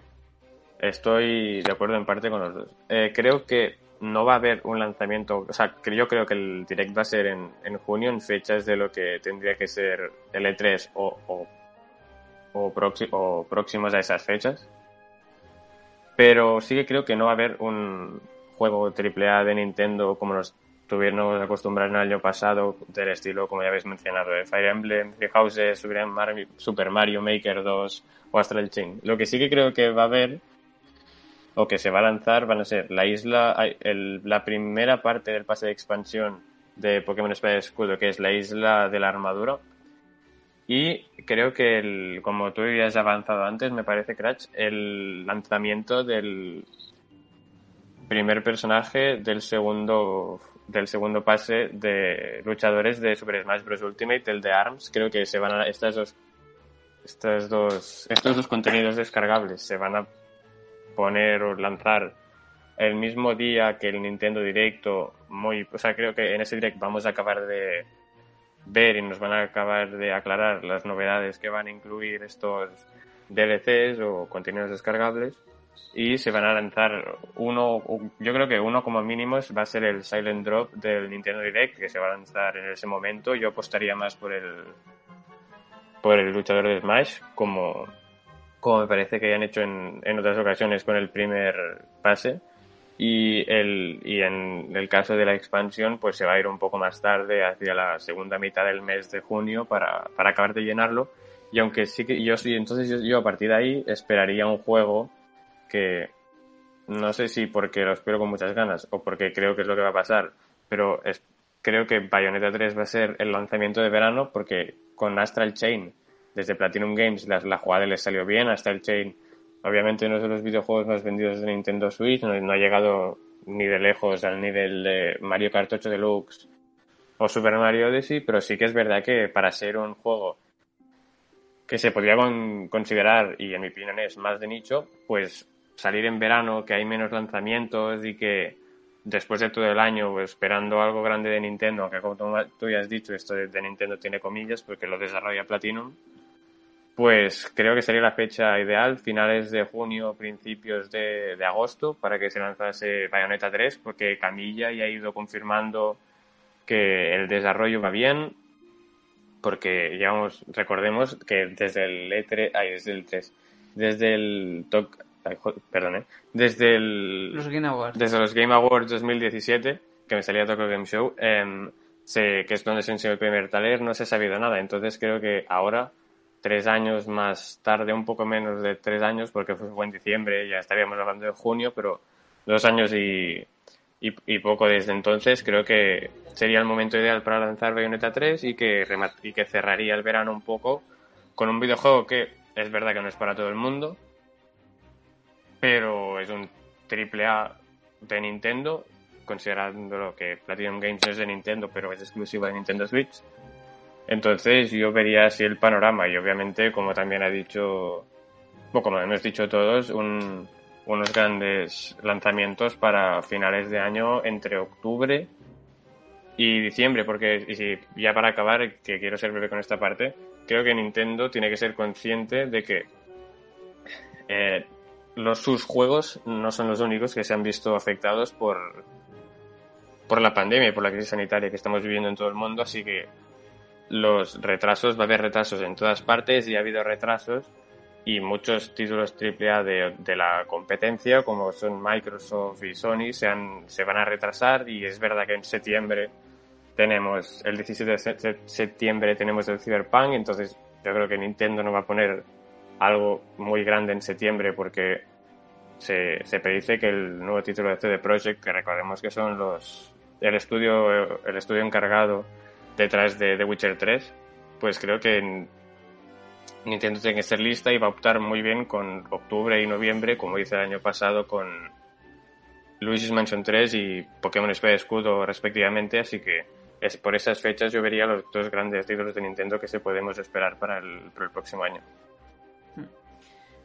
estoy de acuerdo en parte con los dos. Eh, creo que no va a haber un lanzamiento. O sea, yo creo que el direct va a ser en, en junio, en fechas de lo que tendría que ser el E3 o, o, o, o próximos a esas fechas. Pero sí que creo que no va a haber un juego AAA de Nintendo como nos tuvieron acostumbrados el año pasado del estilo, como ya habéis mencionado, de Fire Emblem, Three Houses, Super Mario Maker 2 o Astral Chain. Lo que sí que creo que va a haber o que se va a lanzar van a ser la isla, la primera parte del pase de expansión de Pokémon Espada Escudo, que es la isla de la armadura. Y creo que, el, como tú habías avanzado antes, me parece, Crash, el lanzamiento del primer personaje del segundo del segundo pase de luchadores de Super Smash Bros. Ultimate, el de ARMS. Creo que se van a, estas dos, estas dos, estos dos contenidos descargables se van a poner o lanzar el mismo día que el Nintendo Directo. Muy, o sea, creo que en ese Direct vamos a acabar de ver y nos van a acabar de aclarar las novedades que van a incluir estos DLCs o contenidos descargables y se van a lanzar uno, yo creo que uno como mínimo va a ser el Silent Drop del Nintendo Direct que se va a lanzar en ese momento. Yo apostaría más por el por el luchador de Smash como, como me parece que han hecho en, en otras ocasiones con el primer pase. Y, el, y en el caso de la expansión, pues se va a ir un poco más tarde, hacia la segunda mitad del mes de junio, para, para acabar de llenarlo. Y aunque sí que yo sí, entonces yo, yo, a partir de ahí esperaría un juego que no sé si porque lo espero con muchas ganas o porque creo que es lo que va a pasar, pero es, creo que Bayonetta 3 va a ser el lanzamiento de verano porque con Astral Chain, desde Platinum Games, la, la jugada les salió bien. Astral Chain, obviamente, no es de los videojuegos más vendidos de Nintendo Switch, no, ha llegado ni de lejos al nivel de Mario Kart 8 Deluxe o Super Mario Odyssey, pero sí que es verdad que para ser un juego que se podría con, considerar, y en mi opinión es más de nicho, pues salir en verano, que hay menos lanzamientos y que después de todo el año pues, esperando algo grande de Nintendo, aunque como tú ya has dicho, esto de, Nintendo tiene comillas porque lo desarrolla Platinum, pues creo que sería la fecha ideal, finales de junio, principios de, de agosto, para que se lanzase Bayonetta 3, porque Camilla ya ha ido confirmando que el desarrollo va bien, porque digamos, recordemos que desde el E3, ay, desde el 3, desde el TOC, perdón, ¿eh? desde el, los Game Awards. desde los Game Awards 2017, que me salía Tokyo Game Show, eh, sé que es donde se enseñó el primer taler, no se ha sabido nada, entonces creo que ahora, tres años más tarde, un poco menos de tres años, porque fue en diciembre, ya estaríamos hablando de junio, pero dos años y, y, poco desde entonces, creo que sería el momento ideal para lanzar Bayonetta 3 y que, y que cerraría el verano un poco con un videojuego que es verdad que no es para todo el mundo, pero es un triple A de Nintendo, considerando que Platinum Games es de Nintendo, pero es exclusivo de Nintendo Switch. Entonces yo vería así el panorama y obviamente, como también ha dicho, o como hemos dicho todos, un, unos grandes lanzamientos para finales de año entre octubre y diciembre, porque y si, ya para acabar, que quiero ser breve con esta parte, creo que Nintendo tiene que ser consciente de que eh, los, sus juegos no son los únicos que se han visto afectados por, por la pandemia y por la crisis sanitaria que estamos viviendo en todo el mundo, así que los retrasos, va a haber retrasos en todas partes y ha habido retrasos y muchos títulos AAA de, de la competencia, como son Microsoft y Sony, se, han, se van a retrasar y es verdad que en septiembre tenemos, el 17 de septiembre tenemos el Cyberpunk, entonces yo creo que Nintendo no va a poner algo muy grande en septiembre porque se, se predice que el nuevo título de CD Projekt, que recordemos que son los el estudio el estudio encargado detrás de The Witcher 3, pues creo que Nintendo tiene que ser lista y va a optar muy bien con octubre y noviembre, como hice el año pasado con Luigi's Mansion 3 y Pokémon Espada Escudo respectivamente, así que es por esas fechas yo vería los dos grandes títulos de Nintendo que se podemos esperar para el, para el próximo año.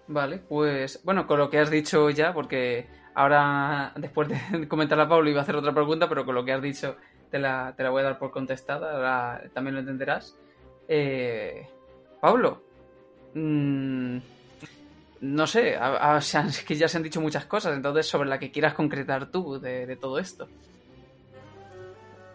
Vale, pues bueno, con lo que has dicho ya, porque ahora después de comentar a Pablo iba a hacer otra pregunta, pero con lo que has dicho te la, te la voy a dar por contestada, ahora también lo entenderás. Eh, Pablo, mmm, no sé, que ya se han dicho muchas cosas, entonces sobre la que quieras concretar tú de, todo esto.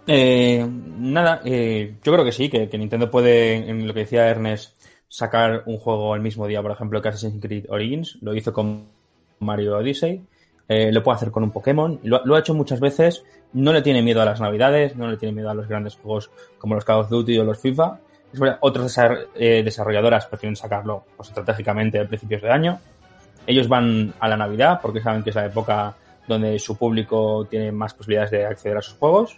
Eh, nada, eh, yo creo que sí, que, que, Nintendo puede, en lo que decía Ernest, sacar un juego el mismo día, por ejemplo, que Assassin's Creed Origins, lo hizo con Mario Odyssey, eh, lo puede hacer con un Pokémon, lo, ha hecho muchas veces, no le tiene miedo a las navidades, no le tiene miedo a los grandes juegos como los Call of Duty o los FIFA. Otras eh, desarrolladoras prefieren sacarlo pues, estratégicamente a principios de año. Ellos van a la Navidad porque saben que es la época donde su público tiene más posibilidades de acceder a sus juegos.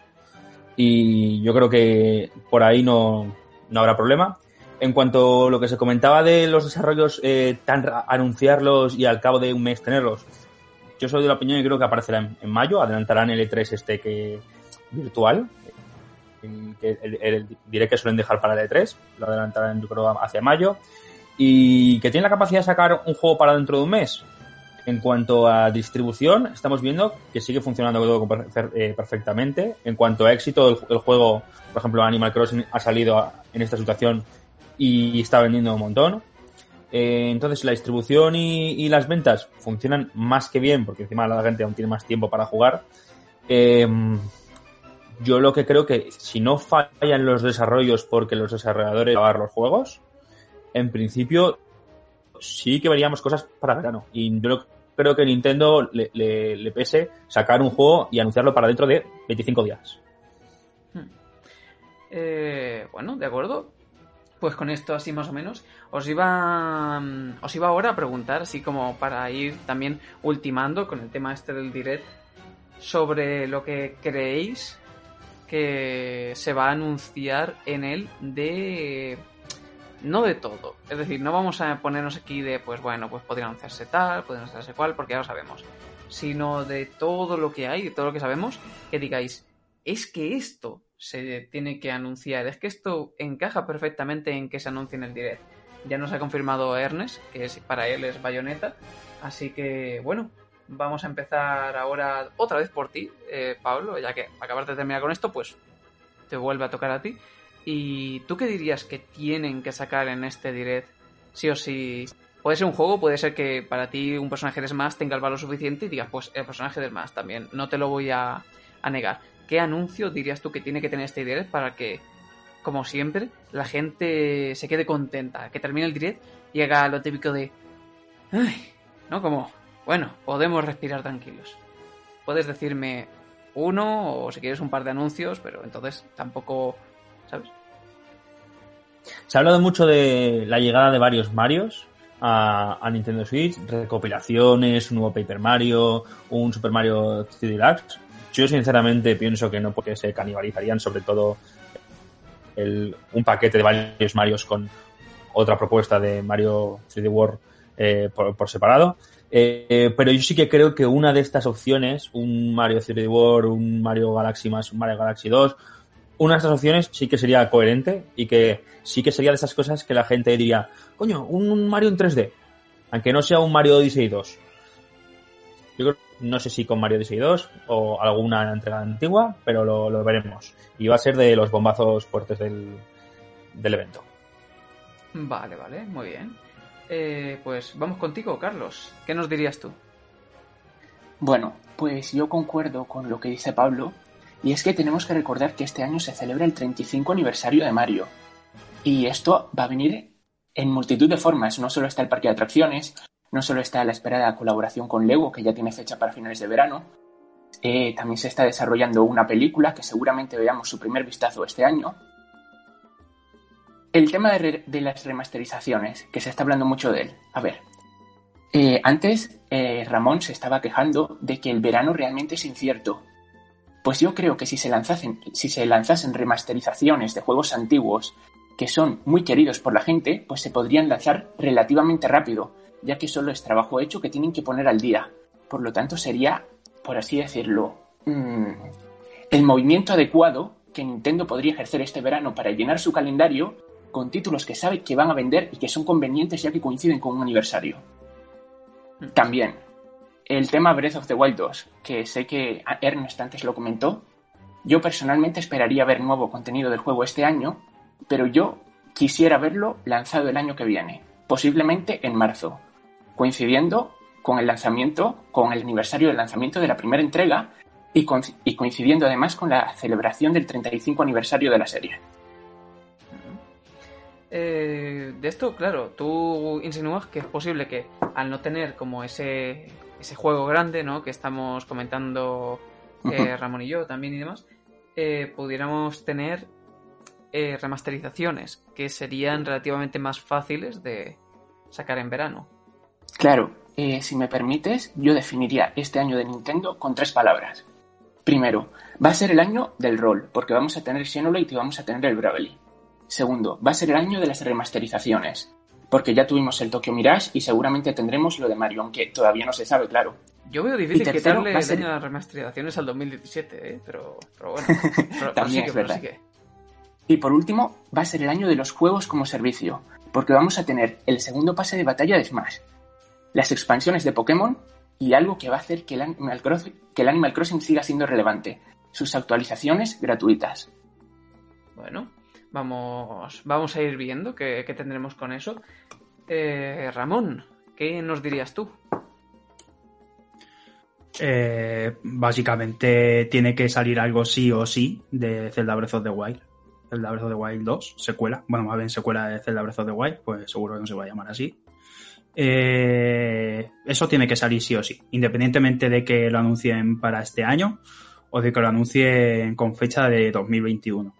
Y yo creo que por ahí no, no habrá problema. En cuanto a lo que se comentaba de los desarrollos, eh, tan anunciarlos y al cabo de un mes tenerlos, yo soy de la opinión y creo que aparecerá en, mayo, adelantarán el E3 este que, virtual, el, diré que suelen dejar para el E3, lo adelantarán yo creo hacia mayo, y que tiene la capacidad de sacar un juego para dentro de un mes. En cuanto a distribución, estamos viendo que sigue funcionando eh, perfectamente. En cuanto a éxito, el, el, juego, por ejemplo, Animal Crossing ha salido en esta situación y está vendiendo un montón. Eh, entonces, la distribución y, las ventas funcionan más que bien, porque encima la gente aún tiene más tiempo para jugar. Eh, yo lo que creo que si no fallan los desarrollos porque los desarrolladores a los juegos, en principio sí que veríamos cosas para verano. Y yo creo que Nintendo le, le, le pese sacar un juego y anunciarlo para dentro de 25 días. Hmm. Eh, bueno, de acuerdo. Pues con esto así más o menos os iba os iba ahora a preguntar así como para ir también ultimando con el tema este del direct sobre lo que creéis que se va a anunciar en él de no de todo. Es decir, no vamos a ponernos aquí de, pues bueno, pues podría anunciarse tal, podría anunciarse cual, porque ya lo sabemos. Sino de todo lo que hay, de todo lo que sabemos, que digáis, es que esto se tiene que anunciar, es que esto encaja perfectamente en que se anuncie en el direct. Ya nos ha confirmado Ernest, que es, para él es bayoneta, así que bueno, vamos a empezar ahora otra vez por ti, eh, Pablo, ya que acabas de terminar con esto, pues te vuelve a tocar a ti. ¿Y tú qué dirías que tienen que sacar en este direct? Sí o sí. Puede ser un juego, puede ser que para ti un personaje de Smash tenga el valor suficiente y digas, pues el personaje de Smash también, no te lo voy a, a negar. ¿Qué anuncio dirías tú que tiene que tener este direct para que, como siempre, la gente se quede contenta? Que termine el direct y haga lo típico de... Ay, ¿no? Como, bueno, podemos respirar tranquilos. Puedes decirme uno o si quieres un par de anuncios, pero entonces tampoco, ¿sabes? Se ha hablado mucho de la llegada de varios Marios a, Nintendo Switch, recopilaciones, un nuevo Paper Mario, un Super Mario 3D Deluxe. Yo sinceramente pienso que no porque se canibalizarían sobre todo el, un paquete de varios Marios con otra propuesta de Mario 3D World eh, por, por, separado. Eh, pero yo sí que creo que una de estas opciones, un Mario 3D World, un Mario Galaxy más un Mario Galaxy 2, una de estas opciones sí que sería coherente y que sí que sería de esas cosas que la gente diría, coño, un Mario en 3D, aunque no sea un Mario Odyssey 2. Yo creo, no sé si con Mario Odyssey 2 o alguna entrega antigua, pero lo, lo veremos. Y va a ser de los bombazos fuertes del, del evento. Vale, vale, muy bien. Eh, pues vamos contigo, Carlos. ¿Qué nos dirías tú? Bueno, pues yo concuerdo con lo que dice Pablo, y es que tenemos que recordar que este año se celebra el 35 aniversario de Mario. Y esto va a venir en multitud de formas. No solo está el parque de atracciones, no solo está la esperada colaboración con Lego, que ya tiene fecha para finales de verano, eh, también se está desarrollando una película que seguramente veamos su primer vistazo este año. El tema de, de las remasterizaciones, que se está hablando mucho de él. A ver, eh, antes eh, Ramón se estaba quejando de que el verano realmente es incierto. Pues yo creo que si se lanzasen, si se lanzasen remasterizaciones de juegos antiguos que son muy queridos por la gente, pues se podrían lanzar relativamente rápido, ya que solo es trabajo hecho que tienen que poner al día. Por lo tanto, sería, por así decirlo, mmm, el movimiento adecuado que Nintendo podría ejercer este verano para llenar su calendario con títulos que sabe que van a vender y que son convenientes ya que coinciden con un aniversario. También, el tema Breath of the Wild 2, que sé que Ernest antes lo comentó, yo personalmente esperaría ver nuevo contenido del juego este año, pero yo quisiera verlo lanzado el año que viene, posiblemente en marzo, coincidiendo con el lanzamiento, con el aniversario del lanzamiento de la primera entrega y, co y coincidiendo además con la celebración del 35 aniversario de la serie. Eh, de esto, claro, tú insinúas que es posible que al no tener como ese, ese juego grande, ¿no? Que estamos comentando eh, Ramón y yo también y demás, eh, pudiéramos tener eh, remasterizaciones que serían relativamente más fáciles de sacar en verano. Claro, eh, si me permites, yo definiría este año de Nintendo con tres palabras. Primero, va a ser el año del rol, porque vamos a tener Xenoblade y vamos a tener el Bravely. Segundo, va a ser el año de las remasterizaciones, porque ya tuvimos el Tokyo Mirage y seguramente tendremos lo de Mario, aunque todavía no se sabe, claro. Yo veo difícil tercero, quitarle va a ser- las remasterizaciones al 2017, ¿eh? pero, pero bueno. Pero- También prosigue, es verdad. prosigue. Y por último, va a ser el año de los juegos como servicio, porque vamos a tener el segundo pase de batalla de Smash, las expansiones de Pokémon y algo que va a hacer que el Animal Crossing, que el Animal Crossing siga siendo relevante, sus actualizaciones gratuitas. Bueno, vamos, vamos a ir viendo qué, qué tendremos con eso. Eh, Ramón, ¿qué nos dirías tú? Eh, básicamente tiene que salir algo sí o sí de Zelda Breath of the Wild. Zelda Breath of the Wild 2, secuela. Bueno, más bien secuela de Zelda Breath of the Wild, pues seguro que no se va a llamar así. Eh, eso tiene que salir sí o sí, independientemente de que lo anuncien para este año o de que lo anuncien con fecha de 2021.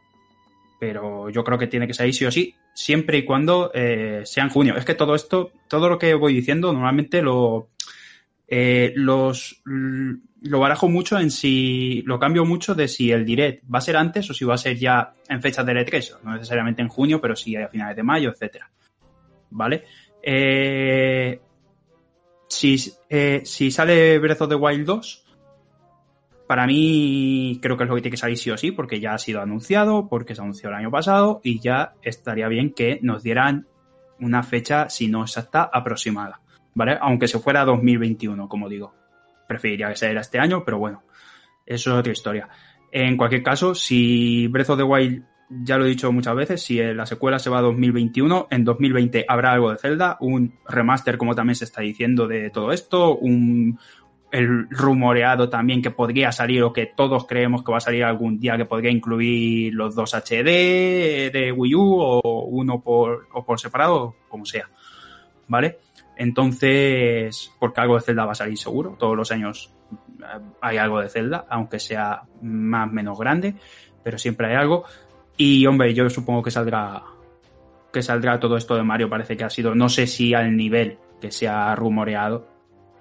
Pero yo creo que tiene que salir sí o sí, siempre y cuando eh, sea en junio. Es que todo esto, todo lo que voy diciendo, normalmente lo, eh, los lo barajo mucho en si lo cambio mucho de si el direct va a ser antes o si va a ser ya en fechas de E3, no necesariamente en junio, pero sí a finales de mayo, etcétera. ¿Vale? Eh, si, eh, si sale Breath of the Wild 2, para mí creo que es lo que tiene que salir sí o sí, porque ya ha sido anunciado, porque se anunció el año pasado y ya estaría bien que nos dieran una fecha, si no exacta, aproximada. ¿vale? Aunque se fuera 2021, como digo. Preferiría que sea este año, pero bueno, eso es otra historia. En cualquier caso, si Breath of the Wild, ya lo he dicho muchas veces, si la secuela se va a 2021, en 2020 habrá algo de Zelda, un remaster, como también se está diciendo de todo esto, un el rumoreado también que podría salir o que todos creemos que va a salir algún día que podría incluir los dos HD de Wii U o uno por, o por separado, como sea. ¿Vale? Entonces, porque algo de Zelda va a salir seguro, todos los años eh, hay algo de Zelda, aunque sea más menos grande, pero siempre hay algo. Y hombre, yo supongo que saldrá que saldrá todo esto de Mario, parece que ha sido, no sé si al nivel que se ha rumoreado,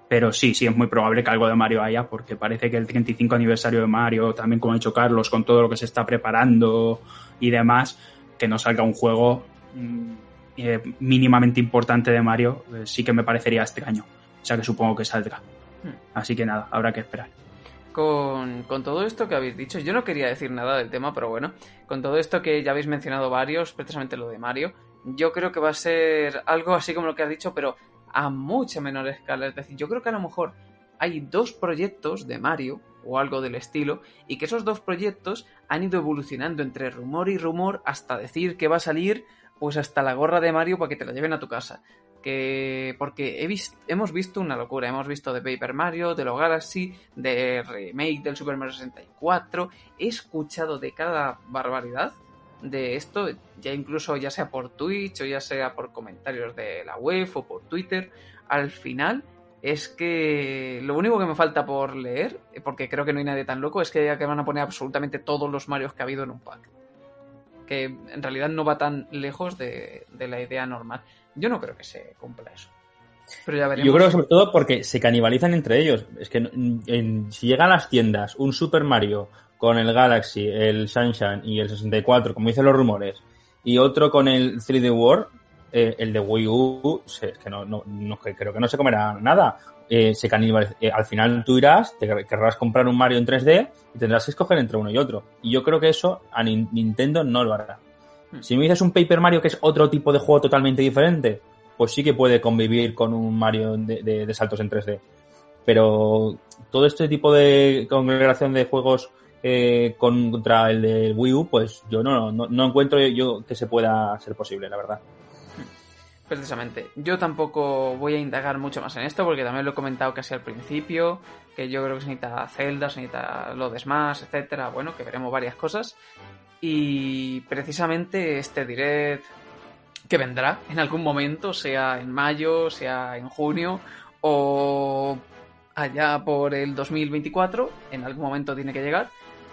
pero sí, sí es muy probable que algo de Mario haya, porque parece que el 35 aniversario de Mario, también como ha dicho Carlos, con todo lo que se está preparando y demás, que no salga un juego mm, eh, mínimamente importante de Mario, eh, sí que me parecería extraño. O sea que supongo que saldrá. Así que nada, habrá que esperar. Con, todo esto que habéis dicho, yo no quería decir nada del tema, pero bueno, con todo esto que ya habéis mencionado varios, precisamente lo de Mario, yo creo que va a ser algo así como lo que has dicho, pero a mucha menor escala. Es decir, yo creo que a lo mejor hay dos proyectos de Mario o algo del estilo y que esos dos proyectos han ido evolucionando entre rumor y rumor hasta decir que va a salir pues hasta la gorra de Mario para que te la lleven a tu casa. Que porque hemos visto una locura, hemos visto de Paper Mario, de los Galaxy, de remake del Super Mario 64, he escuchado de cada barbaridad de esto, ya incluso ya sea por Twitch o ya sea por comentarios de la web o por Twitter, al final es que lo único que me falta por leer, porque creo que no hay nadie tan loco, es que ya que van a poner absolutamente todos los Marios que ha habido en un pack. Que en realidad no va tan lejos de la idea normal. Yo no creo que se cumpla eso. Pero ya veremos. Yo creo que sobre todo porque se canibalizan entre ellos. Es que en- en- si llegan a las tiendas un Super Mario con el Galaxy, el Sunshine y el 64, como dicen los rumores, y otro con el 3D World, eh, el de Wii U, se- es que no, no, no- creo que no se comerá nada. Eh, se canibaliza- eh, al final tú irás, te querrás comprar un Mario en 3D y tendrás que escoger entre uno y otro. Y yo creo que eso a Nin- Nintendo no lo hará. Hmm. Si me dices un Paper Mario que es otro tipo de juego totalmente diferente, pues sí que puede convivir con un Mario de, de- de saltos en 3D. Pero todo este tipo de congregación de juegos eh, contra el de Wii U, pues yo no, no, no encuentro yo que se pueda ser posible, la verdad. Precisamente. Yo tampoco voy a indagar mucho más en esto porque también lo he comentado casi al principio, que yo creo que se necesita Zelda, se necesita lo de Smash, etcétera. Bueno, que veremos varias cosas. Y precisamente este direct que vendrá en algún momento, sea en mayo, sea en junio o allá por el 2024, en algún momento tiene que llegar.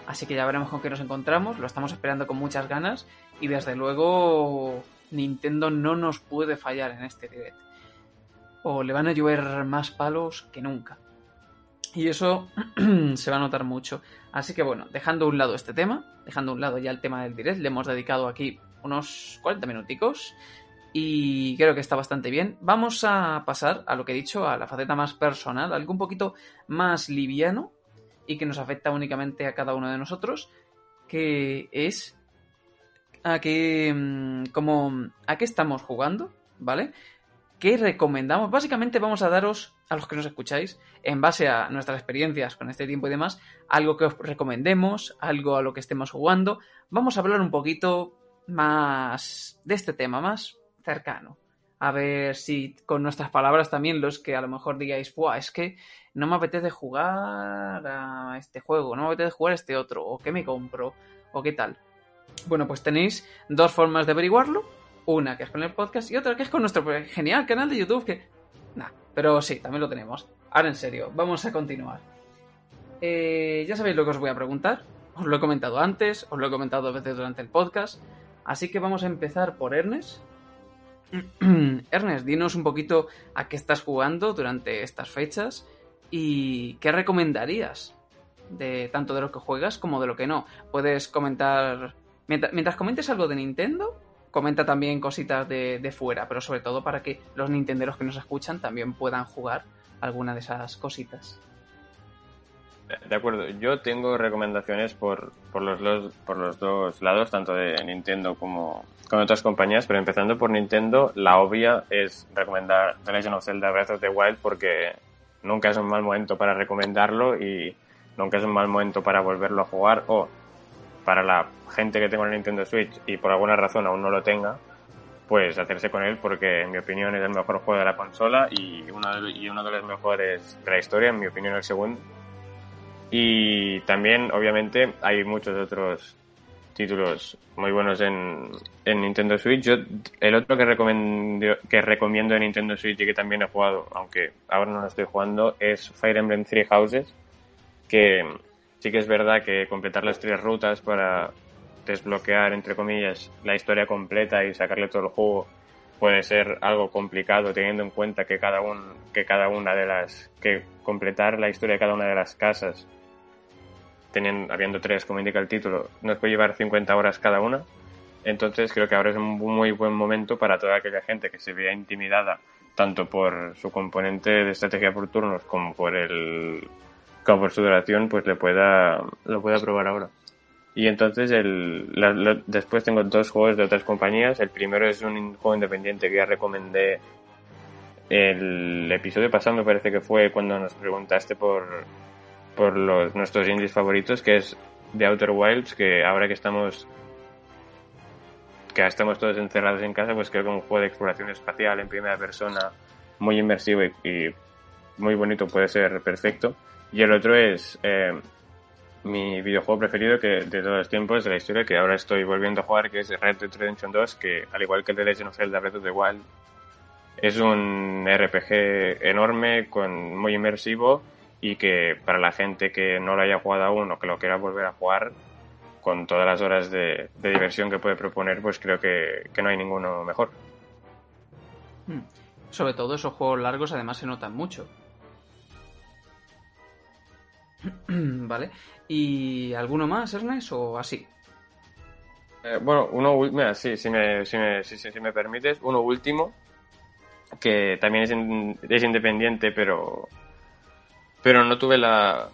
Así que ya veremos con qué nos encontramos, lo estamos esperando con muchas ganas y desde luego Nintendo no nos puede fallar en este direct. O le van a llover más palos que nunca. Y eso se va a notar mucho. Así que bueno, dejando a un lado este tema, dejando a un lado ya el tema del direct, le hemos dedicado aquí unos 40 minuticos. y creo que está bastante bien. Vamos a pasar a lo que he dicho, a la faceta más personal, algo un poquito más liviano y que nos afecta únicamente a cada uno de nosotros, que es a qué, mm, como, a qué estamos jugando, ¿vale? ¿Qué recomendamos? Básicamente vamos a daros, a los que nos escucháis, en base a nuestras experiencias con este tiempo y demás, algo que os recomendemos, algo a lo que estemos jugando. Vamos a hablar un poquito más de este tema, más cercano. A ver si con nuestras palabras también los que a lo mejor digáis, Buah, es que no me apetece jugar a este juego, no me apetece jugar a este otro, o qué me compro, o qué tal. Bueno, pues tenéis dos formas de averiguarlo. Una que es con el podcast y otra que es con nuestro genial canal de YouTube que... Nah, pero sí, también lo tenemos. Ahora en serio, vamos a continuar. Eh, ya sabéis lo que os voy a preguntar. Os lo he comentado antes, os lo he comentado dos veces durante el podcast. Así que vamos a empezar por Ernest. Ernest, dinos un poquito a qué estás jugando durante estas fechas y qué recomendarías de tanto de lo que juegas como de lo que no. Puedes comentar mientras, comentes algo de Nintendo, comenta también cositas de, de, fuera, pero sobre todo para que los nintenderos que nos escuchan también puedan jugar alguna de esas cositas. De acuerdo, yo tengo recomendaciones por, por, los, dos, por los dos lados, tanto de Nintendo como con otras compañías, pero empezando por Nintendo, la obvia es recomendar The Legend of Zelda Breath of the Wild porque nunca es un mal momento para recomendarlo y nunca es un mal momento para volverlo a jugar o para la gente que tenga una Nintendo Switch y por alguna razón aún no lo tenga, pues hacerse con él porque en mi opinión es el mejor juego de la consola y uno de, los mejores de la historia, en mi opinión el segundo. Y también, obviamente, hay muchos otros títulos muy buenos en, en Nintendo Switch. Yo, el otro que recomiendo, que recomiendo en Nintendo Switch y que también he jugado, aunque ahora no lo estoy jugando, es Fire Emblem Three Houses, que sí que es verdad que completar las tres rutas para desbloquear, entre comillas, la historia completa y sacarle todo el juego puede ser algo complicado teniendo en cuenta que cada, un, que cada una de las, que completar la historia de cada una de las casas teniendo, habiendo tres, como indica el título, nos puede llevar 50 horas cada una. Entonces creo que ahora es un muy buen momento para toda aquella gente que se vea intimidada tanto por su componente de estrategia por turnos como por el por su duración, pues le pueda lo pueda probar ahora. Y entonces el, después tengo dos juegos de otras compañías. El primero es un juego independiente que ya recomendé el episodio pasado, me parece que fue cuando nos preguntaste por por los, nuestros indies favoritos, que es The Outer Wilds, que ahora que estamos que estamos todos encerrados en casa, pues creo que un juego de exploración espacial en primera persona muy inmersivo y, muy bonito puede ser perfecto. Y el otro es eh, mi videojuego preferido que de todos los tiempos de la historia, que ahora estoy volviendo a jugar, que es Red Dead Redemption 2, que al igual que The Legend of Zelda Breath of the Wild, es un RPG enorme, con, muy inmersivo y que para la gente que no lo haya jugado aún o que lo quiera volver a jugar, con todas las horas de, diversión que puede proponer, pues creo que, no hay ninguno mejor. Hmm. Sobre todo esos juegos largos además se notan mucho. vale. ¿Y alguno más, Ernest, o así? Eh, bueno, uno, mira, sí, si me, me, permites, uno último, que también es, es independiente, pero pero no tuve la...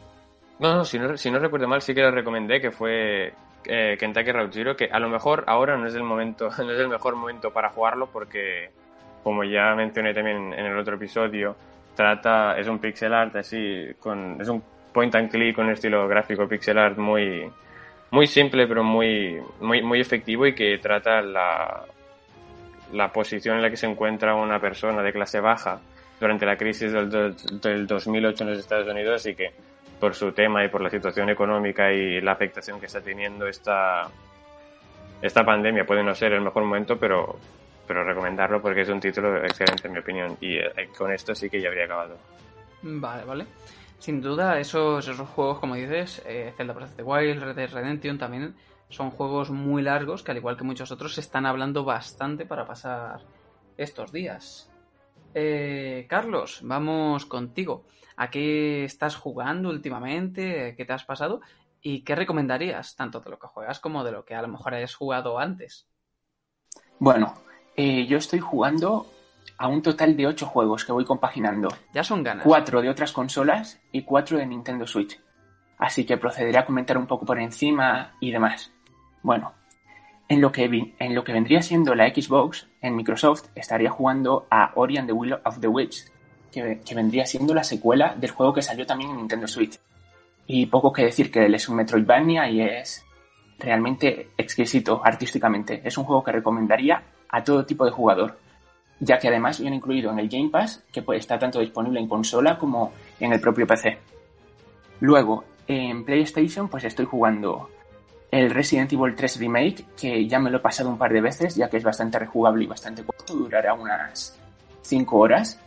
No, no, si no, si no recuerdo mal, sí que lo recomendé, que fue eh, Kentucky que a lo mejor ahora no es el momento, no es el mejor momento para jugarlo porque, como ya mencioné también en el otro episodio, trata, es un pixel art así, con, es un point and click con estilo gráfico pixel art muy, muy simple pero muy, muy, muy efectivo y que trata la, la posición en la que se encuentra una persona de clase baja durante la crisis del, del 2008 en los Estados Unidos y que por su tema y por la situación económica y la afectación que está teniendo esta, esta pandemia puede no ser el mejor momento, pero, pero recomendarlo porque es un título excelente en mi opinión y eh, con esto sí que ya habría acabado. Vale, vale. Sin duda, esos, esos juegos, como dices, eh, Zelda Breath of the Wild, Red Dead también son juegos muy largos que al igual que muchos otros se están hablando bastante para pasar estos días. Eh, Carlos, vamos contigo. ¿A qué estás jugando últimamente? ¿Qué te has pasado? ¿Y qué recomendarías, tanto de lo que juegas como de lo que a lo mejor hayas jugado antes? Bueno, Eh, yo estoy jugando a un total de 8 juegos que voy compaginando. Ya son ganas. 4 de otras consolas y 4 de Nintendo Switch. Así que procederé a comentar un poco por encima y demás. Bueno, en lo que, vi- en lo que vendría siendo la Xbox, en Microsoft estaría jugando a Ori and the Will of the Witch, que, que vendría siendo la secuela del juego que salió también en Nintendo Switch. Y poco que decir que él es un Metroidvania y es realmente exquisito artísticamente. Es un juego que recomendaría a todo tipo de jugador, ya que además viene incluido en el Game Pass, que está tanto disponible en consola como en el propio PC. Luego, en PlayStation, pues estoy jugando el Resident Evil 3 Remake, que ya me lo he pasado un par de veces, ya que es bastante rejugable y bastante corto, durará unas 5 horas.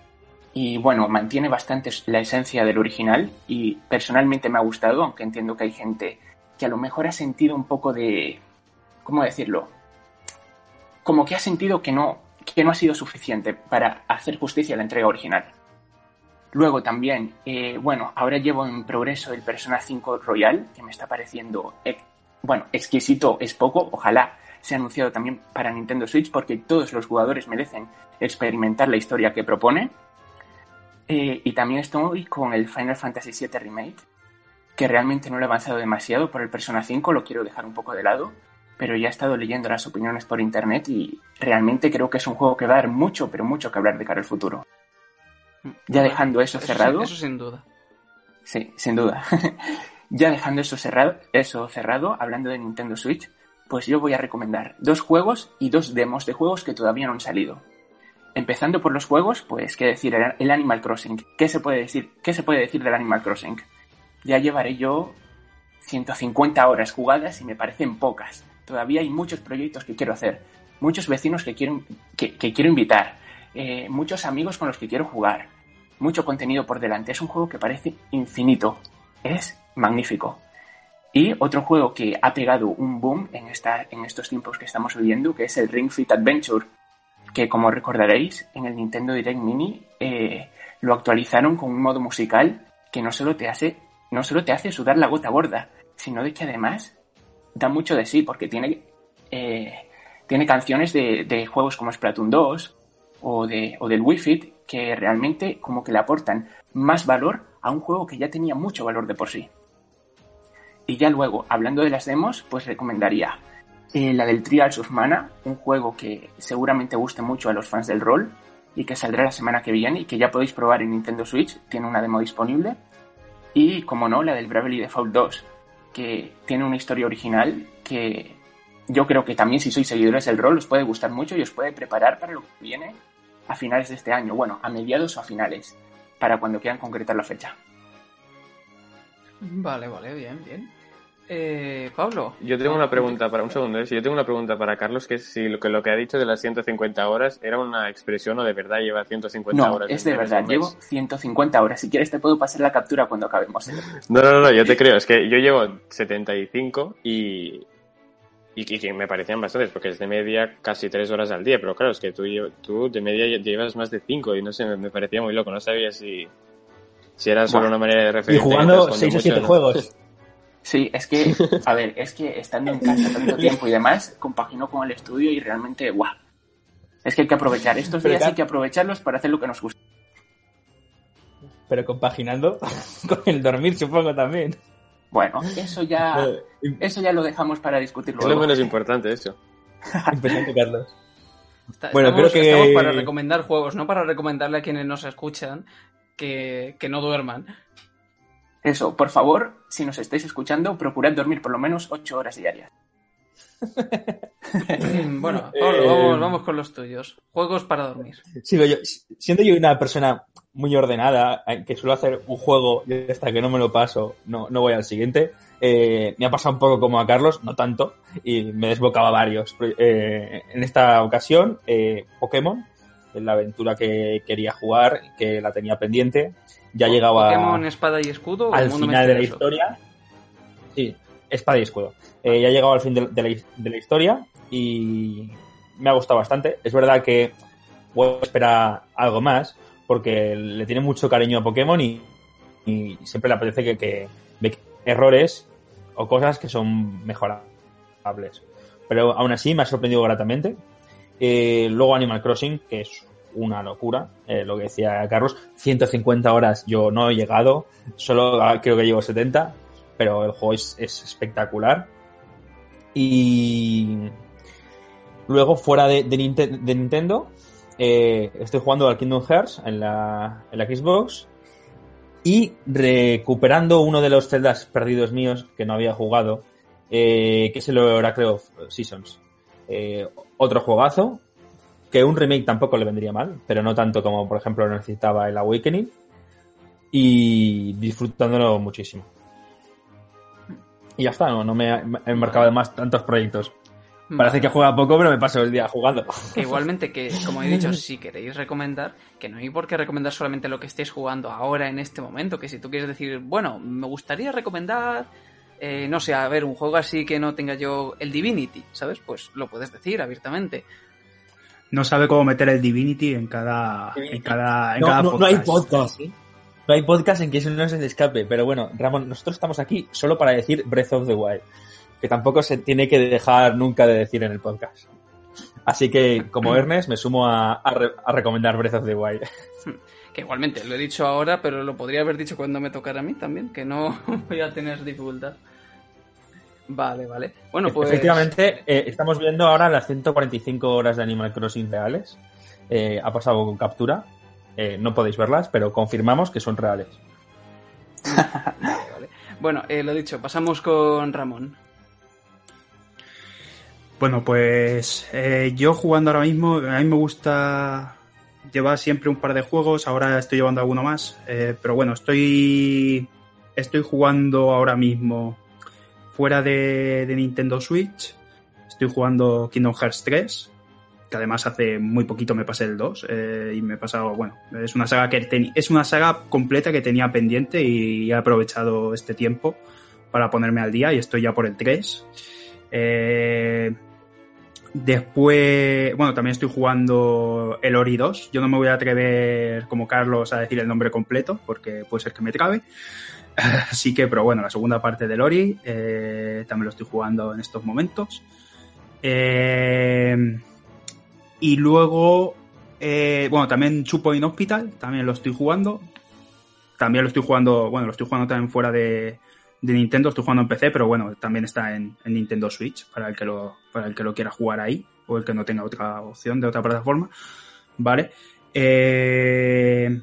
Y bueno, mantiene bastante la esencia del original y personalmente me ha gustado, aunque entiendo que hay gente que a lo mejor ha sentido un poco de... ¿Cómo decirlo? Como que ha sentido que no, que no ha sido suficiente para hacer justicia a la entrega original. Luego también, eh, bueno, ahora llevo en progreso el Persona 5 Royal, que me está pareciendo, bueno, exquisito es poco, ojalá sea anunciado también para Nintendo Switch, porque todos los jugadores merecen experimentar la historia que propone. Eh, y también estoy con el Final Fantasy VII Remake, que realmente no lo he avanzado demasiado por el Persona 5, lo quiero dejar un poco de lado, pero ya he estado leyendo las opiniones por internet y realmente creo que es un juego que va a dar mucho, pero mucho que hablar de cara al futuro. Ya dejando eso Eso, cerrado, Eso sin duda. sí, sin duda. ya dejando eso cerrado, eso cerrado, hablando de Nintendo Switch, pues yo voy a recomendar dos juegos y dos demos de juegos que todavía no han salido. Empezando por los juegos, pues qué decir, el- el Animal Crossing. ¿Qué se puede decir? ¿Qué se puede decir del Animal Crossing? Ya llevaré yo 150 horas jugadas y me parecen pocas. Todavía hay muchos proyectos que quiero hacer, muchos vecinos que quiero, que, quiero invitar, eh, muchos amigos con los que quiero jugar, mucho contenido por delante. Es un juego que parece infinito. Es magnífico. Y otro juego que ha pegado un boom en, esta, en estos tiempos que estamos viviendo, que es el Ring Fit Adventure, que como recordaréis, en el Nintendo Direct Mini eh, lo actualizaron con un modo musical que no solo te hace, no solo te hace sudar la gota gorda, sino de que además da mucho de sí, porque tiene, eh, tiene canciones de, juegos como Splatoon 2 o, de, o del Wii Fit que realmente como que le aportan más valor a un juego que ya tenía mucho valor de por sí. Y ya luego, hablando de las demos, pues recomendaría eh, la del Trials of Mana, un juego que seguramente guste mucho a los fans del rol y que saldrá la semana que viene y que ya podéis probar en Nintendo Switch, tiene una demo disponible. Y, como no, la del Bravely Default 2, que tiene una historia original que yo creo que también si sois seguidores del rol os puede gustar mucho y os puede preparar para lo que viene a finales de este año, bueno, a mediados o a finales, para cuando quieran concretar la fecha. Vale, vale, bien, bien. Eh, Pablo. Yo tengo una pregunta para un segundo, ¿eh? Si yo tengo una pregunta para Carlos, que es si lo que, lo que ha dicho de las 150 horas era una expresión o de verdad lleva 150 No, horas. es de verdad, llevo 150 horas. Si quieres te puedo pasar la captura cuando acabemos. No, no, no, yo te creo. Es que yo llevo 75 y, y, y que me parecían bastantes, porque es de media casi 3 horas al día. Pero claro, es que tú, tú de media lle- llevas más de 5 y no sé, me, parecía muy loco. No sabía si, si era solo una manera de Y referirte. jugando 6 o 7 juegos. Sí, es que, a ver, es que estando en casa tanto tiempo y demás, compaginó con el estudio y realmente, guau. Es que hay que aprovechar. Estos Pero días hay que aprovecharlos para hacer lo que nos gusta. Pero compaginando con el dormir, supongo también. Bueno, eso ya, eso ya lo dejamos para discutirlo. Es lo menos importante eso. Impresionante, Carlos. Está- Bueno, estamos, creo que- estamos para recomendar juegos, no para recomendarle a quienes nos escuchan que, que no duerman. Eso, por favor, si nos estáis escuchando, procurad dormir por lo menos 8 horas diarias. Bueno, Pablo, Eh, vamos, vamos con los tuyos. Juegos para dormir. Sí, yo, siendo yo una persona muy ordenada, eh, que suelo hacer un juego y hasta que no me lo paso, no, no voy al siguiente, eh, me ha pasado un poco como a Carlos, no tanto, y me desbocaba varios. Eh, en esta ocasión, eh, Pokémon, la aventura que quería jugar, que la tenía pendiente, ya llegaba Pokémon Espada y Escudo al Mundo final de la historia. Sí, espada y escudo. Eh, ya ha llegado al fin de, de la, de la historia y me ha gustado bastante. Es verdad que puedo esperar algo más porque le tiene mucho cariño a Pokémon y, y siempre le apetece que, que ve errores o cosas que son mejorables. Pero aún así me ha sorprendido gratamente. Eh, luego Animal Crossing, que es una locura, eh, lo que decía Carlos, 150 horas yo no he llegado, solo ah, creo que llevo 70, pero el juego es, es espectacular. Y luego, fuera de, de Ninte- de Nintendo, eh, estoy jugando al Kingdom Hearts en la, Xbox y recuperando uno de los celdas perdidos míos que no había jugado, eh, que es el Oracle of Seasons. Otro juegazo, que un remake tampoco le vendría mal, pero no tanto como, por ejemplo, lo necesitaba el Awakening. Y disfrutándolo muchísimo. Y ya está, no, no me he embarcado además tantos proyectos. Parece que juega poco, pero me paso el día jugando. Que igualmente, que como he dicho, si queréis recomendar, que no hay por qué recomendar solamente lo que estéis jugando ahora en este momento, que si tú quieres decir, bueno, me gustaría recomendar, eh, no sé, a ver, un juego así que no tenga yo el Divinity, ¿sabes? Pues lo puedes decir abiertamente. No sabe cómo meter el Divinity en cada, en cada, en No, cada no- no hay podcast. podcast. ¿eh? No hay podcast en que eso no se te escape. Pero bueno, Ramón, nosotros estamos aquí solo para decir Breath of the Wild. Que tampoco se tiene que dejar nunca de decir en el podcast. Así que, como Ernest, me sumo a, a re- a recomendar Breath of the Wild. Que igualmente, lo he dicho ahora, pero lo podría haber dicho cuando me tocara a mí también, que no voy a tener dificultad. Vale, vale. Bueno, pues... Efectivamente, eh, estamos viendo ahora las 145 horas de Animal Crossing reales. Eh, ha pasado con captura. Eh, no podéis verlas, pero confirmamos que son reales. Vale, vale. Bueno, eh, lo dicho, pasamos con Ramón. Bueno, pues eh, yo jugando ahora mismo, a mí me gusta llevar siempre un par de juegos, ahora estoy llevando alguno más, eh, pero bueno, estoy, estoy jugando ahora mismo fuera de, Nintendo Switch, estoy jugando Kingdom Hearts 3, que además hace muy poquito me pasé el 2 eh, y me he pasado, bueno, es una saga que teni- es una saga completa que tenía pendiente y he aprovechado este tiempo para ponerme al día y estoy ya por el 3. Eh, después, bueno, también estoy jugando el Ori 2. Yo no me voy a atrever, como Carlos, a decir el nombre completo, porque puede ser que me trabe. Así que, pero bueno, la segunda parte del Ori eh, también lo estoy jugando en estos momentos. Eh, y luego, eh, bueno, también Chupo in Hospital, también lo estoy jugando. También lo estoy jugando, bueno, lo estoy jugando también fuera de, de Nintendo, estoy jugando en PC, pero bueno, también está en, en Nintendo Switch para el que lo para el que lo quiera jugar ahí o el que no tenga otra opción de otra plataforma, ¿vale? Eh,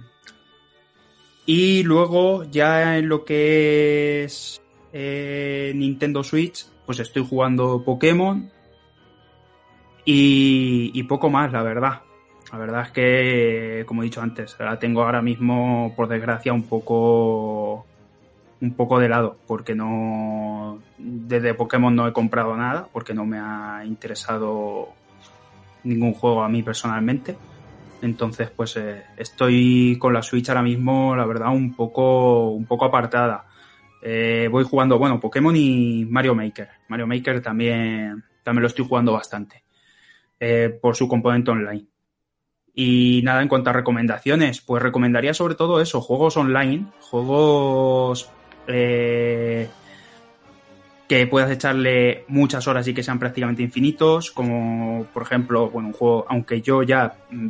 y luego ya en lo que es eh, Nintendo Switch, pues estoy jugando Pokémon y, y poco más, la verdad. La verdad es que, como he dicho antes, la tengo ahora mismo, por desgracia, un poco un poco de lado, porque no desde Pokémon no he comprado nada, porque no me ha interesado ningún juego a mí personalmente. Entonces, pues eh, estoy con la Switch ahora mismo, la verdad, un poco, un poco apartada. Eh, voy jugando, bueno, Pokémon y Mario Maker. Mario Maker también, también lo estoy jugando bastante. eh, por su componente online. Y nada, en cuanto a recomendaciones, pues recomendaría sobre todo eso, juegos online, juegos eh, que puedas echarle muchas horas y que sean prácticamente infinitos, como por ejemplo, bueno, un juego, aunque yo ya mm,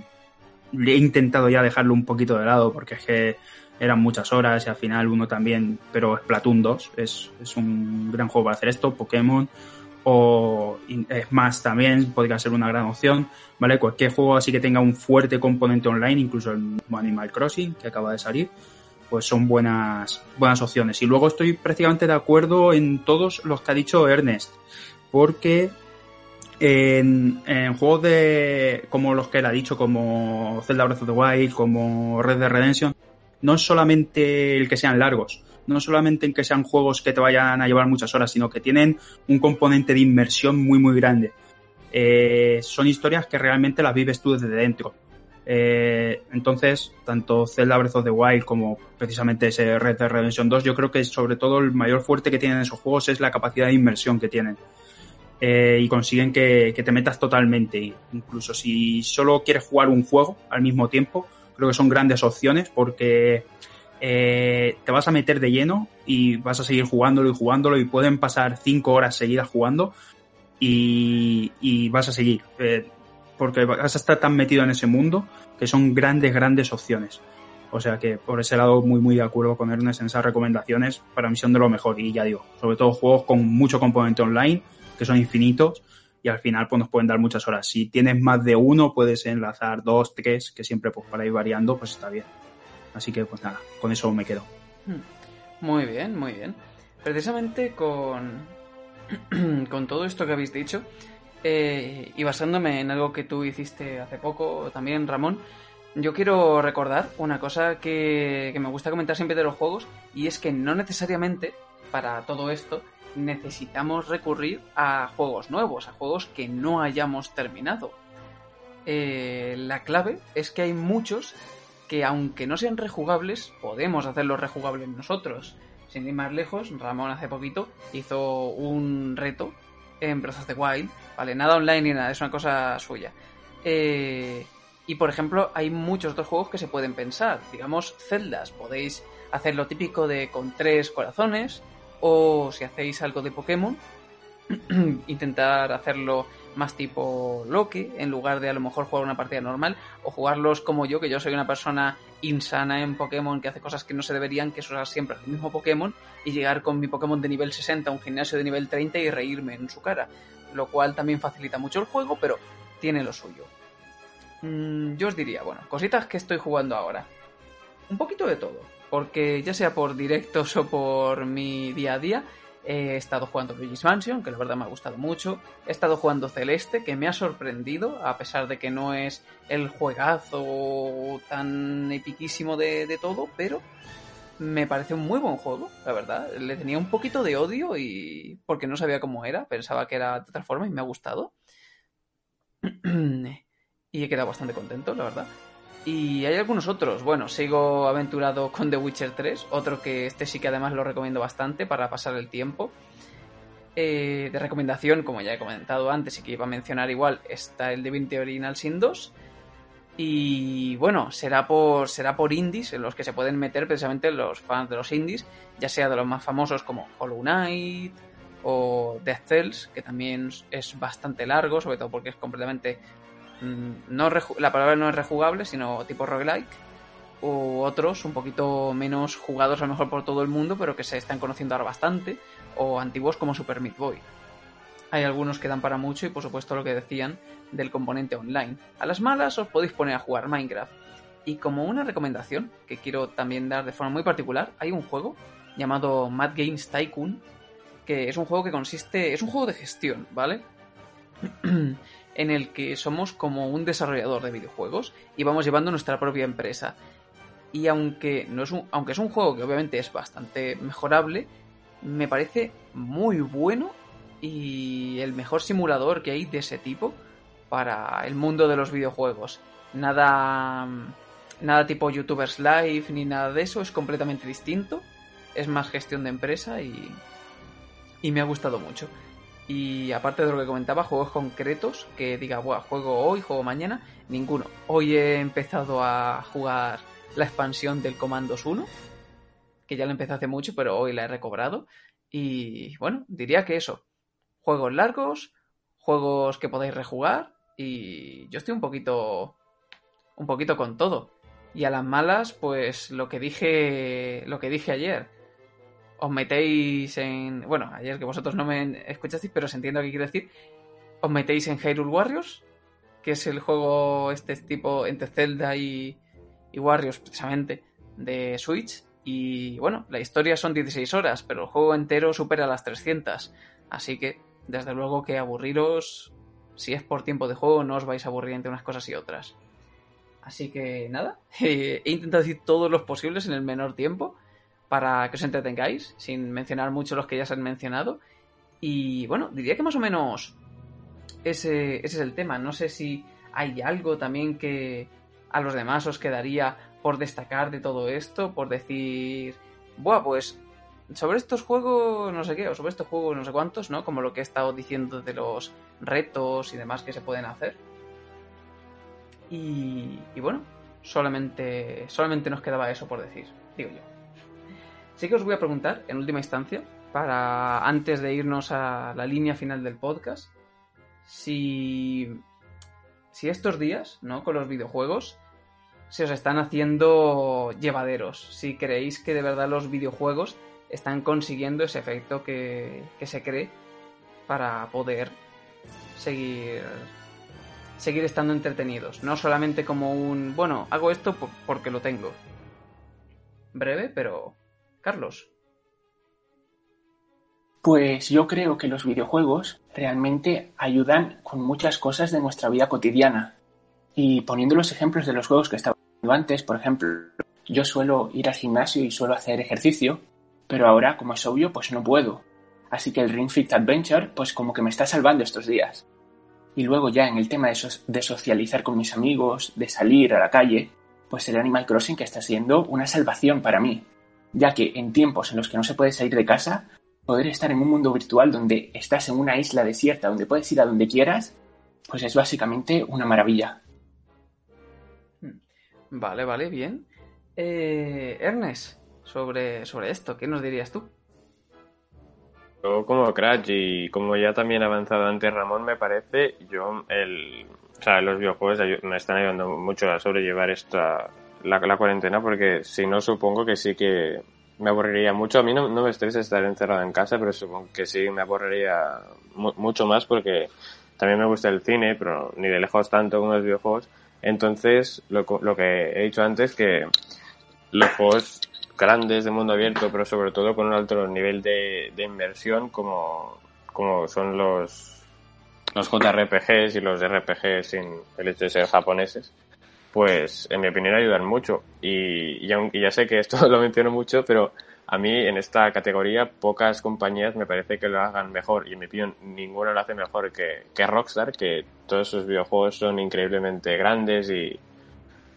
he intentado ya dejarlo un poquito de lado porque es que eran muchas horas y al final uno también, pero Splatoon 2 es, es un gran juego para hacer esto, Pokémon o Smash también podría ser una gran opción, ¿vale? Cualquier juego así que tenga un fuerte componente online, incluso el Animal Crossing que acaba de salir, pues son buenas, buenas opciones. Y luego estoy prácticamente de acuerdo en todos los que ha dicho Ernest, porque en, juegos de como los que él ha dicho, como Zelda Breath of the Wild, como Red Dead Redemption, no es solamente el que sean largos, no solamente en que sean juegos que te vayan a llevar muchas horas, sino que tienen un componente de inmersión muy muy grande. Eh, son historias que realmente las vives tú desde dentro. Eh, entonces, tanto Zelda Breath of the Wild como precisamente ese Red Dead Redemption 2, yo creo que sobre todo el mayor fuerte que tienen esos juegos es la capacidad de inmersión que tienen. Eh, y consiguen que, te metas totalmente. Incluso si solo quieres jugar un juego al mismo tiempo, creo que son grandes opciones porque eh, te vas a meter de lleno y vas a seguir jugándolo y jugándolo y pueden pasar cinco horas seguidas jugando y, y vas a seguir. Eh, porque vas a estar tan metido en ese mundo que son grandes, grandes opciones. O sea que por ese lado muy muy de acuerdo con Ernest en esas recomendaciones. Para mí son de lo mejor y ya digo, sobre todo juegos con mucho componente online, que son infinitos y al final pues nos pueden dar muchas horas. Si tienes más de uno puedes enlazar dos, tres, que siempre pues para ir variando pues está bien. Así que pues nada, con eso me quedo. Hmm. Muy bien, muy bien. Precisamente con, con todo esto que habéis dicho eh, y basándome en algo que tú hiciste hace poco también, Ramón, yo quiero recordar una cosa que, que me gusta comentar siempre de los juegos y es que no necesariamente para todo esto necesitamos recurrir a juegos nuevos, a juegos que no hayamos terminado. Eh, la clave es que hay muchos que aunque no sean rejugables, podemos hacerlos rejugables nosotros. Sin ir más lejos, Ramón hace poquito hizo un reto en Breath of the Wild, ¿vale? Nada online ni nada, es una cosa suya. Eh, y por ejemplo, hay muchos otros juegos que se pueden pensar. Digamos, celdas. Podéis hacer lo típico de con tres corazones. O si hacéis algo de Pokémon, intentar hacerlo más tipo Loki, en lugar de a lo mejor jugar una partida normal, o jugarlos como yo, que yo soy una persona insana en Pokémon que hace cosas que no se deberían, que es usar siempre el mismo Pokémon, y llegar con mi Pokémon de nivel 60 a un gimnasio de nivel 30 y reírme en su cara. Lo cual también facilita mucho el juego, pero tiene lo suyo. Mm, yo os diría, bueno, cositas que estoy jugando ahora. Un poquito de todo, porque ya sea por directos o por mi día a día, he estado jugando Luigi's Mansion, que la verdad me ha gustado mucho. He estado jugando Celeste, que me ha sorprendido, a pesar de que no es el juegazo tan epiquísimo de, de todo, pero me parece un muy buen juego, la verdad. Le tenía un poquito de odio y porque no sabía cómo era, pensaba que era de otra forma y me ha gustado. y he quedado bastante contento, la verdad. Y hay algunos otros. Bueno, sigo aventurado con The Witcher 3, otro que este sí que además lo recomiendo bastante para pasar el tiempo. Eh, de recomendación, como ya he comentado antes y que iba a mencionar igual, está el Divinity Original Sin 2. Y bueno, será por, será por indies en los que se pueden meter precisamente los fans de los indies, ya sea de los más famosos como Hollow Knight o Death Cells, que también es bastante largo, sobre todo porque es completamente no la palabra no es rejugable, sino tipo roguelike, o otros un poquito menos jugados a lo mejor por todo el mundo, pero que se están conociendo ahora bastante, o antiguos como Super Meat Boy. Hay algunos que dan para mucho y por supuesto lo que decían del componente online. A las malas os podéis poner a jugar Minecraft. Y como una recomendación que quiero también dar de forma muy particular, hay un juego llamado Mad Games Tycoon, que es un juego que consiste, es un juego de gestión, ¿vale? en el que somos como un desarrollador de videojuegos y vamos llevando nuestra propia empresa. Y aunque, no es un, aunque es un juego que obviamente es bastante mejorable, me parece muy bueno y el mejor simulador que hay de ese tipo para el mundo de los videojuegos. Nada, nada tipo YouTubers Live ni nada de eso, es completamente distinto. Es más gestión de empresa y, y me ha gustado mucho. Y aparte de lo que comentaba, juegos concretos que diga, Buah, juego hoy, juego mañana, ninguno. Hoy he empezado a jugar la expansión del Commandos 1, que ya lo empecé hace mucho, pero hoy la he recobrado. Y bueno, diría que eso. Juegos largos, juegos que podáis rejugar. Y yo estoy un poquito. un poquito con todo. Y a las malas, pues lo que dije. lo que dije ayer os metéis en. Bueno, ayer que vosotros no me escuchasteis, pero os entiendo qué quiero decir. Os metéis en Hyrule Warriors, que es el juego este tipo entre Zelda y, y Warriors, precisamente, de Switch. Y bueno, la historia son 16 horas, pero el juego entero supera las 300. Así que, desde luego que aburriros, si es por tiempo de juego, no os vais a aburrir entre unas cosas y otras. Así que nada, he intentado decir todos los posibles en el menor tiempo para que os entretengáis, sin mencionar mucho los que ya se han mencionado. Y bueno, diría que más o menos ese, es el tema. No sé si hay algo también que a los demás os quedaría por destacar de todo esto, por decir, buah, pues sobre estos juegos no sé qué, o sobre estos juegos no sé cuántos, ¿no? Como lo que he estado diciendo de los retos y demás que se pueden hacer. Y, y bueno, solamente, solamente nos quedaba eso por decir, digo yo. Sí que os voy a preguntar, en última instancia, para antes de irnos a la línea final del podcast, si si estos días, ¿no? Con los videojuegos, se os están haciendo llevaderos. Si creéis que de verdad los videojuegos están consiguiendo ese efecto que, que se cree para poder seguir seguir estando entretenidos, no solamente como un, bueno, hago esto porque lo tengo. Breve, pero Carlos. Pues yo creo que los videojuegos realmente ayudan con muchas cosas de nuestra vida cotidiana. Y poniendo los ejemplos de los juegos que estaba antes, por ejemplo, yo suelo ir al gimnasio y suelo hacer ejercicio, pero ahora, como es obvio, pues no puedo. Así que el Ring Fit Adventure, pues como que me está salvando estos días. Y luego ya en el tema de, de socializar con mis amigos, de salir a la calle, pues el Animal Crossing que está siendo una salvación para mí, ya que en tiempos en los que no se puede salir de casa, poder estar en un mundo virtual donde estás en una isla desierta, donde puedes ir a donde quieras, pues es básicamente una maravilla. Hmm. Vale, vale, bien. Eh, Ernest, sobre, sobre esto, ¿qué nos dirías tú? Yo como Crash y como ya también ha avanzado antes Ramón, me parece, yo el, o sea, los videojuegos me están ayudando mucho a sobrellevar esta la, cuarentena porque si no supongo que sí que me aburriría mucho. A mí no, no, me estresa estar encerrado en casa, pero supongo que sí me aburriría mucho más porque también me gusta el cine, pero ni de lejos tanto como los videojuegos. Entonces, lo, lo que he dicho antes, que los juegos grandes de mundo abierto, pero sobre todo con un alto nivel de, de inmersión como, como son los, los JRPGs y los RPGs sin el hecho de ser japoneses, pues en mi opinión ayudan mucho. Y, ya sé que esto lo menciono mucho, pero a mí en esta categoría pocas compañías me parece que lo hagan mejor y en mi opinión ninguna lo hace mejor que, que Rockstar, que todos sus videojuegos son increíblemente grandes y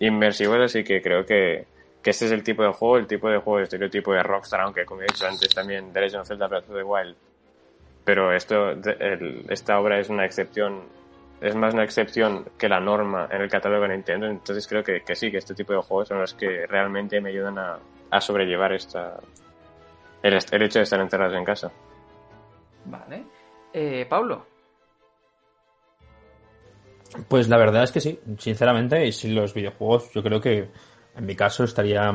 inmersivos, así que creo que, que este es el tipo de juego, el tipo de juego, el estereotipo de Rockstar, aunque como he dicho antes también The Legend of Zelda Breath of Wild. Pero esto, esta obra es una excepción, es más una excepción que la norma en el catálogo de Nintendo, entonces creo que, que sí, que este tipo de juegos son los que realmente me ayudan a, a sobrellevar esta, el, el, hecho de estar encerrados en casa. Vale. Eh, Pablo. Pues la verdad es que sí, sinceramente, y sin los videojuegos yo creo que en mi caso estaría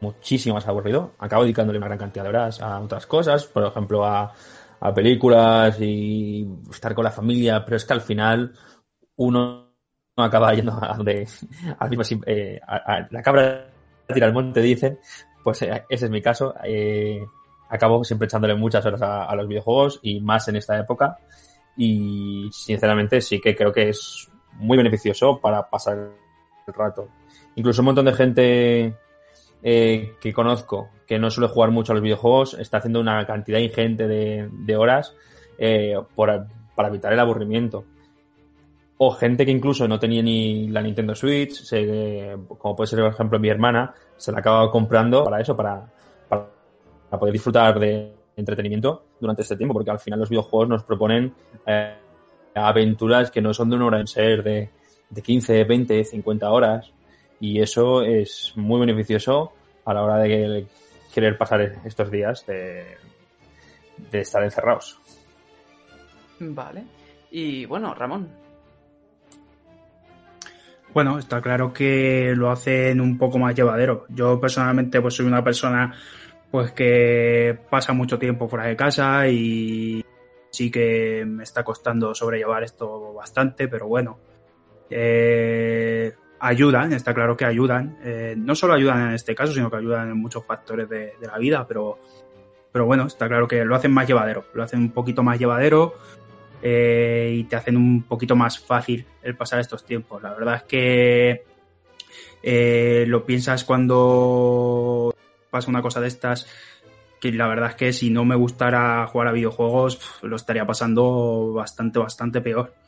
muchísimo más aburrido. Acabo dedicándole una gran cantidad de horas a otras cosas, por ejemplo, a, a películas y estar con la familia, pero es que al final uno acaba yendo a donde mismo, eh, a, a, la cabra tira al monte, dicen. Pues eh, ese es mi caso. Eh, acabo siempre echándole muchas horas a, a, los videojuegos y más en esta época. Y sinceramente sí que creo que es muy beneficioso para pasar el rato. Incluso un montón de gente eh, que conozco que no suele jugar mucho a los videojuegos está haciendo una cantidad ingente de, horas eh, para evitar el aburrimiento. O gente que incluso no tenía ni la Nintendo Switch, como puede ser por ejemplo mi hermana, se la acaba comprando para eso, para, para, para poder disfrutar de entretenimiento durante este tiempo, porque al final los videojuegos nos proponen eh, aventuras que no son de una hora en ser, de, de 15, 20, 50 horas y eso es muy beneficioso a la hora de querer pasar estos días de, de estar encerrados. Vale. Y bueno, Ramón. Bueno, está claro que lo hacen un poco más llevadero. Yo personalmente pues soy una persona pues que pasa mucho tiempo fuera de casa y sí que me está costando sobrellevar esto bastante, pero bueno. Eh, ayudan, está claro que ayudan. Eh, no solo ayudan en este caso, sino que ayudan en muchos factores de, la vida, pero, pero bueno, está claro que lo hacen más llevadero, lo hacen un poquito más llevadero eh, y te hacen un poquito más fácil el pasar estos tiempos. La verdad es que eh, lo piensas cuando pasa una cosa de estas, que la verdad es que si no me gustara jugar a videojuegos, lo estaría pasando bastante, bastante peor.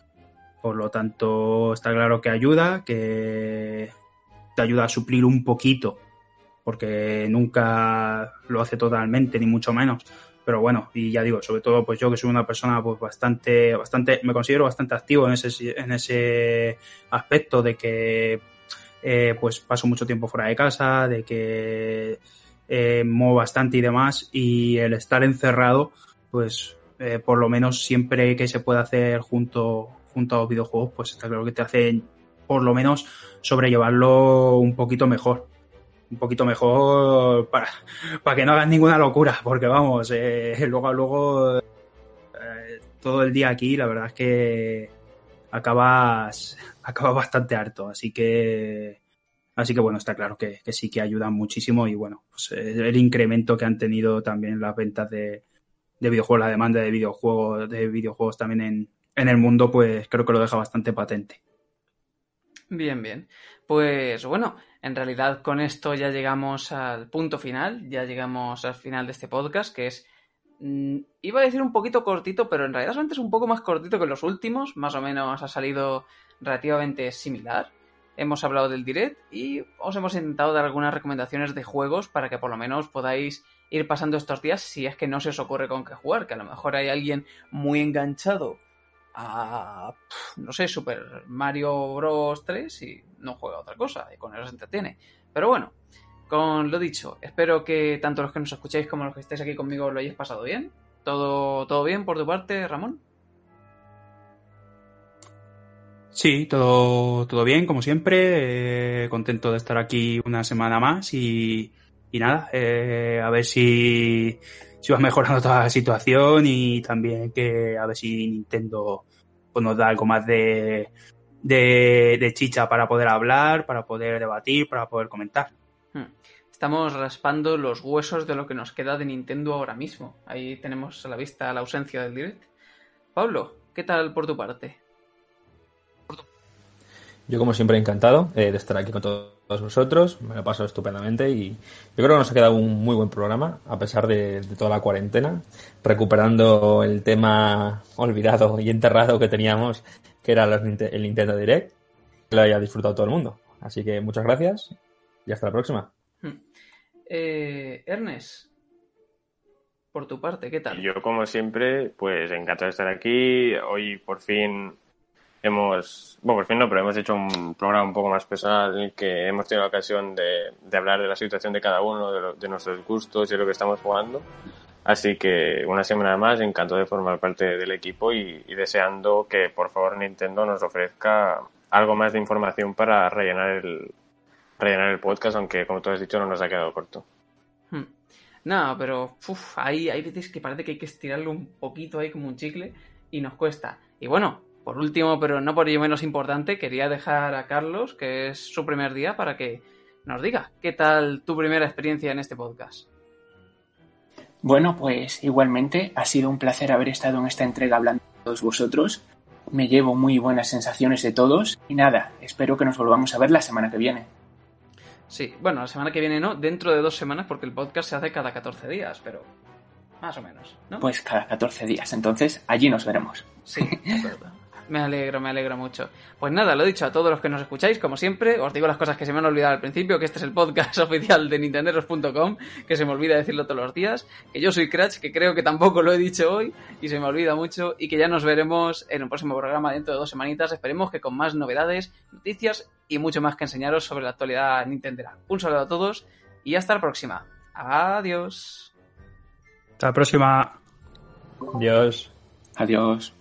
Por lo tanto, está claro que ayuda, que te ayuda a suplir un poquito, porque nunca lo hace totalmente, ni mucho menos. Pero bueno, y ya digo, sobre todo pues yo que soy una persona pues bastante, bastante, me considero bastante activo en ese, en ese aspecto de que eh, pues paso mucho tiempo fuera de casa, de que eh, muevo bastante y demás, y el estar encerrado, pues eh, por lo menos siempre que se pueda hacer junto, junto a videojuegos, pues está claro que te hacen por lo menos sobrellevarlo un poquito mejor. Un poquito mejor para, para que no hagas ninguna locura, porque vamos, eh, luego, luego eh, todo el día aquí, la verdad es que acabas, acabas bastante harto, así que Así que bueno, está claro que, que sí que ayudan muchísimo y bueno, pues eh, el incremento que han tenido también las ventas de, de videojuegos, la demanda de videojuegos, de videojuegos también en, en el mundo, pues creo que lo deja bastante patente. Bien, bien. Pues bueno, en realidad con esto ya llegamos al punto final, ya llegamos al final de este podcast, que es, mm, iba a decir un poquito cortito, pero en realidad solamente es un poco más cortito que los últimos, más o menos ha salido relativamente similar. Hemos hablado del direct y os hemos intentado dar algunas recomendaciones de juegos para que por lo menos podáis ir pasando estos días si es que no se os ocurre con qué jugar, que a lo mejor hay alguien muy enganchado a, no sé, Super Mario Bros. 3 y no juega otra cosa y con eso se entretiene. Pero bueno, con lo dicho, espero que tanto los que nos escucháis como los que estáis aquí conmigo lo hayáis pasado bien. ¿Todo, todo bien por tu parte, Ramón? Sí, todo, todo bien, como siempre. Eh, contento de estar aquí una semana más y, y nada, eh, a ver si, si va mejorando toda la situación y también que a ver si Nintendo pues, nos da algo más de, de, de chicha para poder hablar, para poder debatir, para poder comentar. Hmm. Estamos raspando los huesos de lo que nos queda de Nintendo ahora mismo. Ahí tenemos a la vista la ausencia del direct. Pablo, ¿qué tal por tu parte? Yo, como siempre, encantado eh, de estar aquí con todos vosotros. Me lo paso estupendamente y yo creo que nos ha quedado un muy buen programa, a pesar de, de toda la cuarentena, recuperando el tema olvidado y enterrado que teníamos, que era los, el Nintendo Direct. Que lo haya disfrutado todo el mundo. Así que muchas gracias y hasta la próxima. Hmm. Eh, Ernest, por tu parte, ¿qué tal? Yo, como siempre, pues encantado de estar aquí. Hoy por fin hemos, bueno, por fin no, pero hemos hecho un programa un poco más personal en el que hemos tenido la ocasión de, de hablar de la situación de cada uno, de, lo- de nuestros gustos y de lo que estamos jugando. Así que una semana más, encantado de formar parte del equipo y, y deseando que por favor Nintendo nos ofrezca algo más de información para rellenar el, rellenar el podcast, aunque como tú has dicho no nos ha quedado corto. Hmm. No, pero uf, hay, hay veces que parece que hay que estirarlo un poquito ahí como un chicle y nos cuesta. Y bueno, por último, pero no por ello menos importante, quería dejar a Carlos, que es su primer día, para que nos diga qué tal tu primera experiencia en este podcast. Bueno, pues igualmente ha sido un placer haber estado en esta entrega hablando con todos vosotros. Me llevo muy buenas sensaciones de todos y nada, espero que nos volvamos a ver la semana que viene. Sí, bueno, la semana que viene no, dentro de dos semanas, porque el podcast se hace cada 14 días, pero más o menos, ¿no? Pues cada 14 días, entonces allí nos veremos. Sí, de acuerdo. Me alegro, me alegro mucho. Pues nada, lo he dicho a todos los que nos escucháis, como siempre, os digo las cosas que se me han olvidado al principio, que este es el podcast oficial de nintenderos.com, que se me olvida decirlo todos los días, que yo soy Cratch, que creo que tampoco lo he dicho hoy, y se me olvida mucho, y que ya nos veremos en un próximo programa dentro de dos semanitas, esperemos que con más novedades, noticias y mucho más que enseñaros sobre la actualidad nintendera. Un saludo a todos, y hasta la próxima. Adiós. Hasta la próxima. Adiós. Adiós.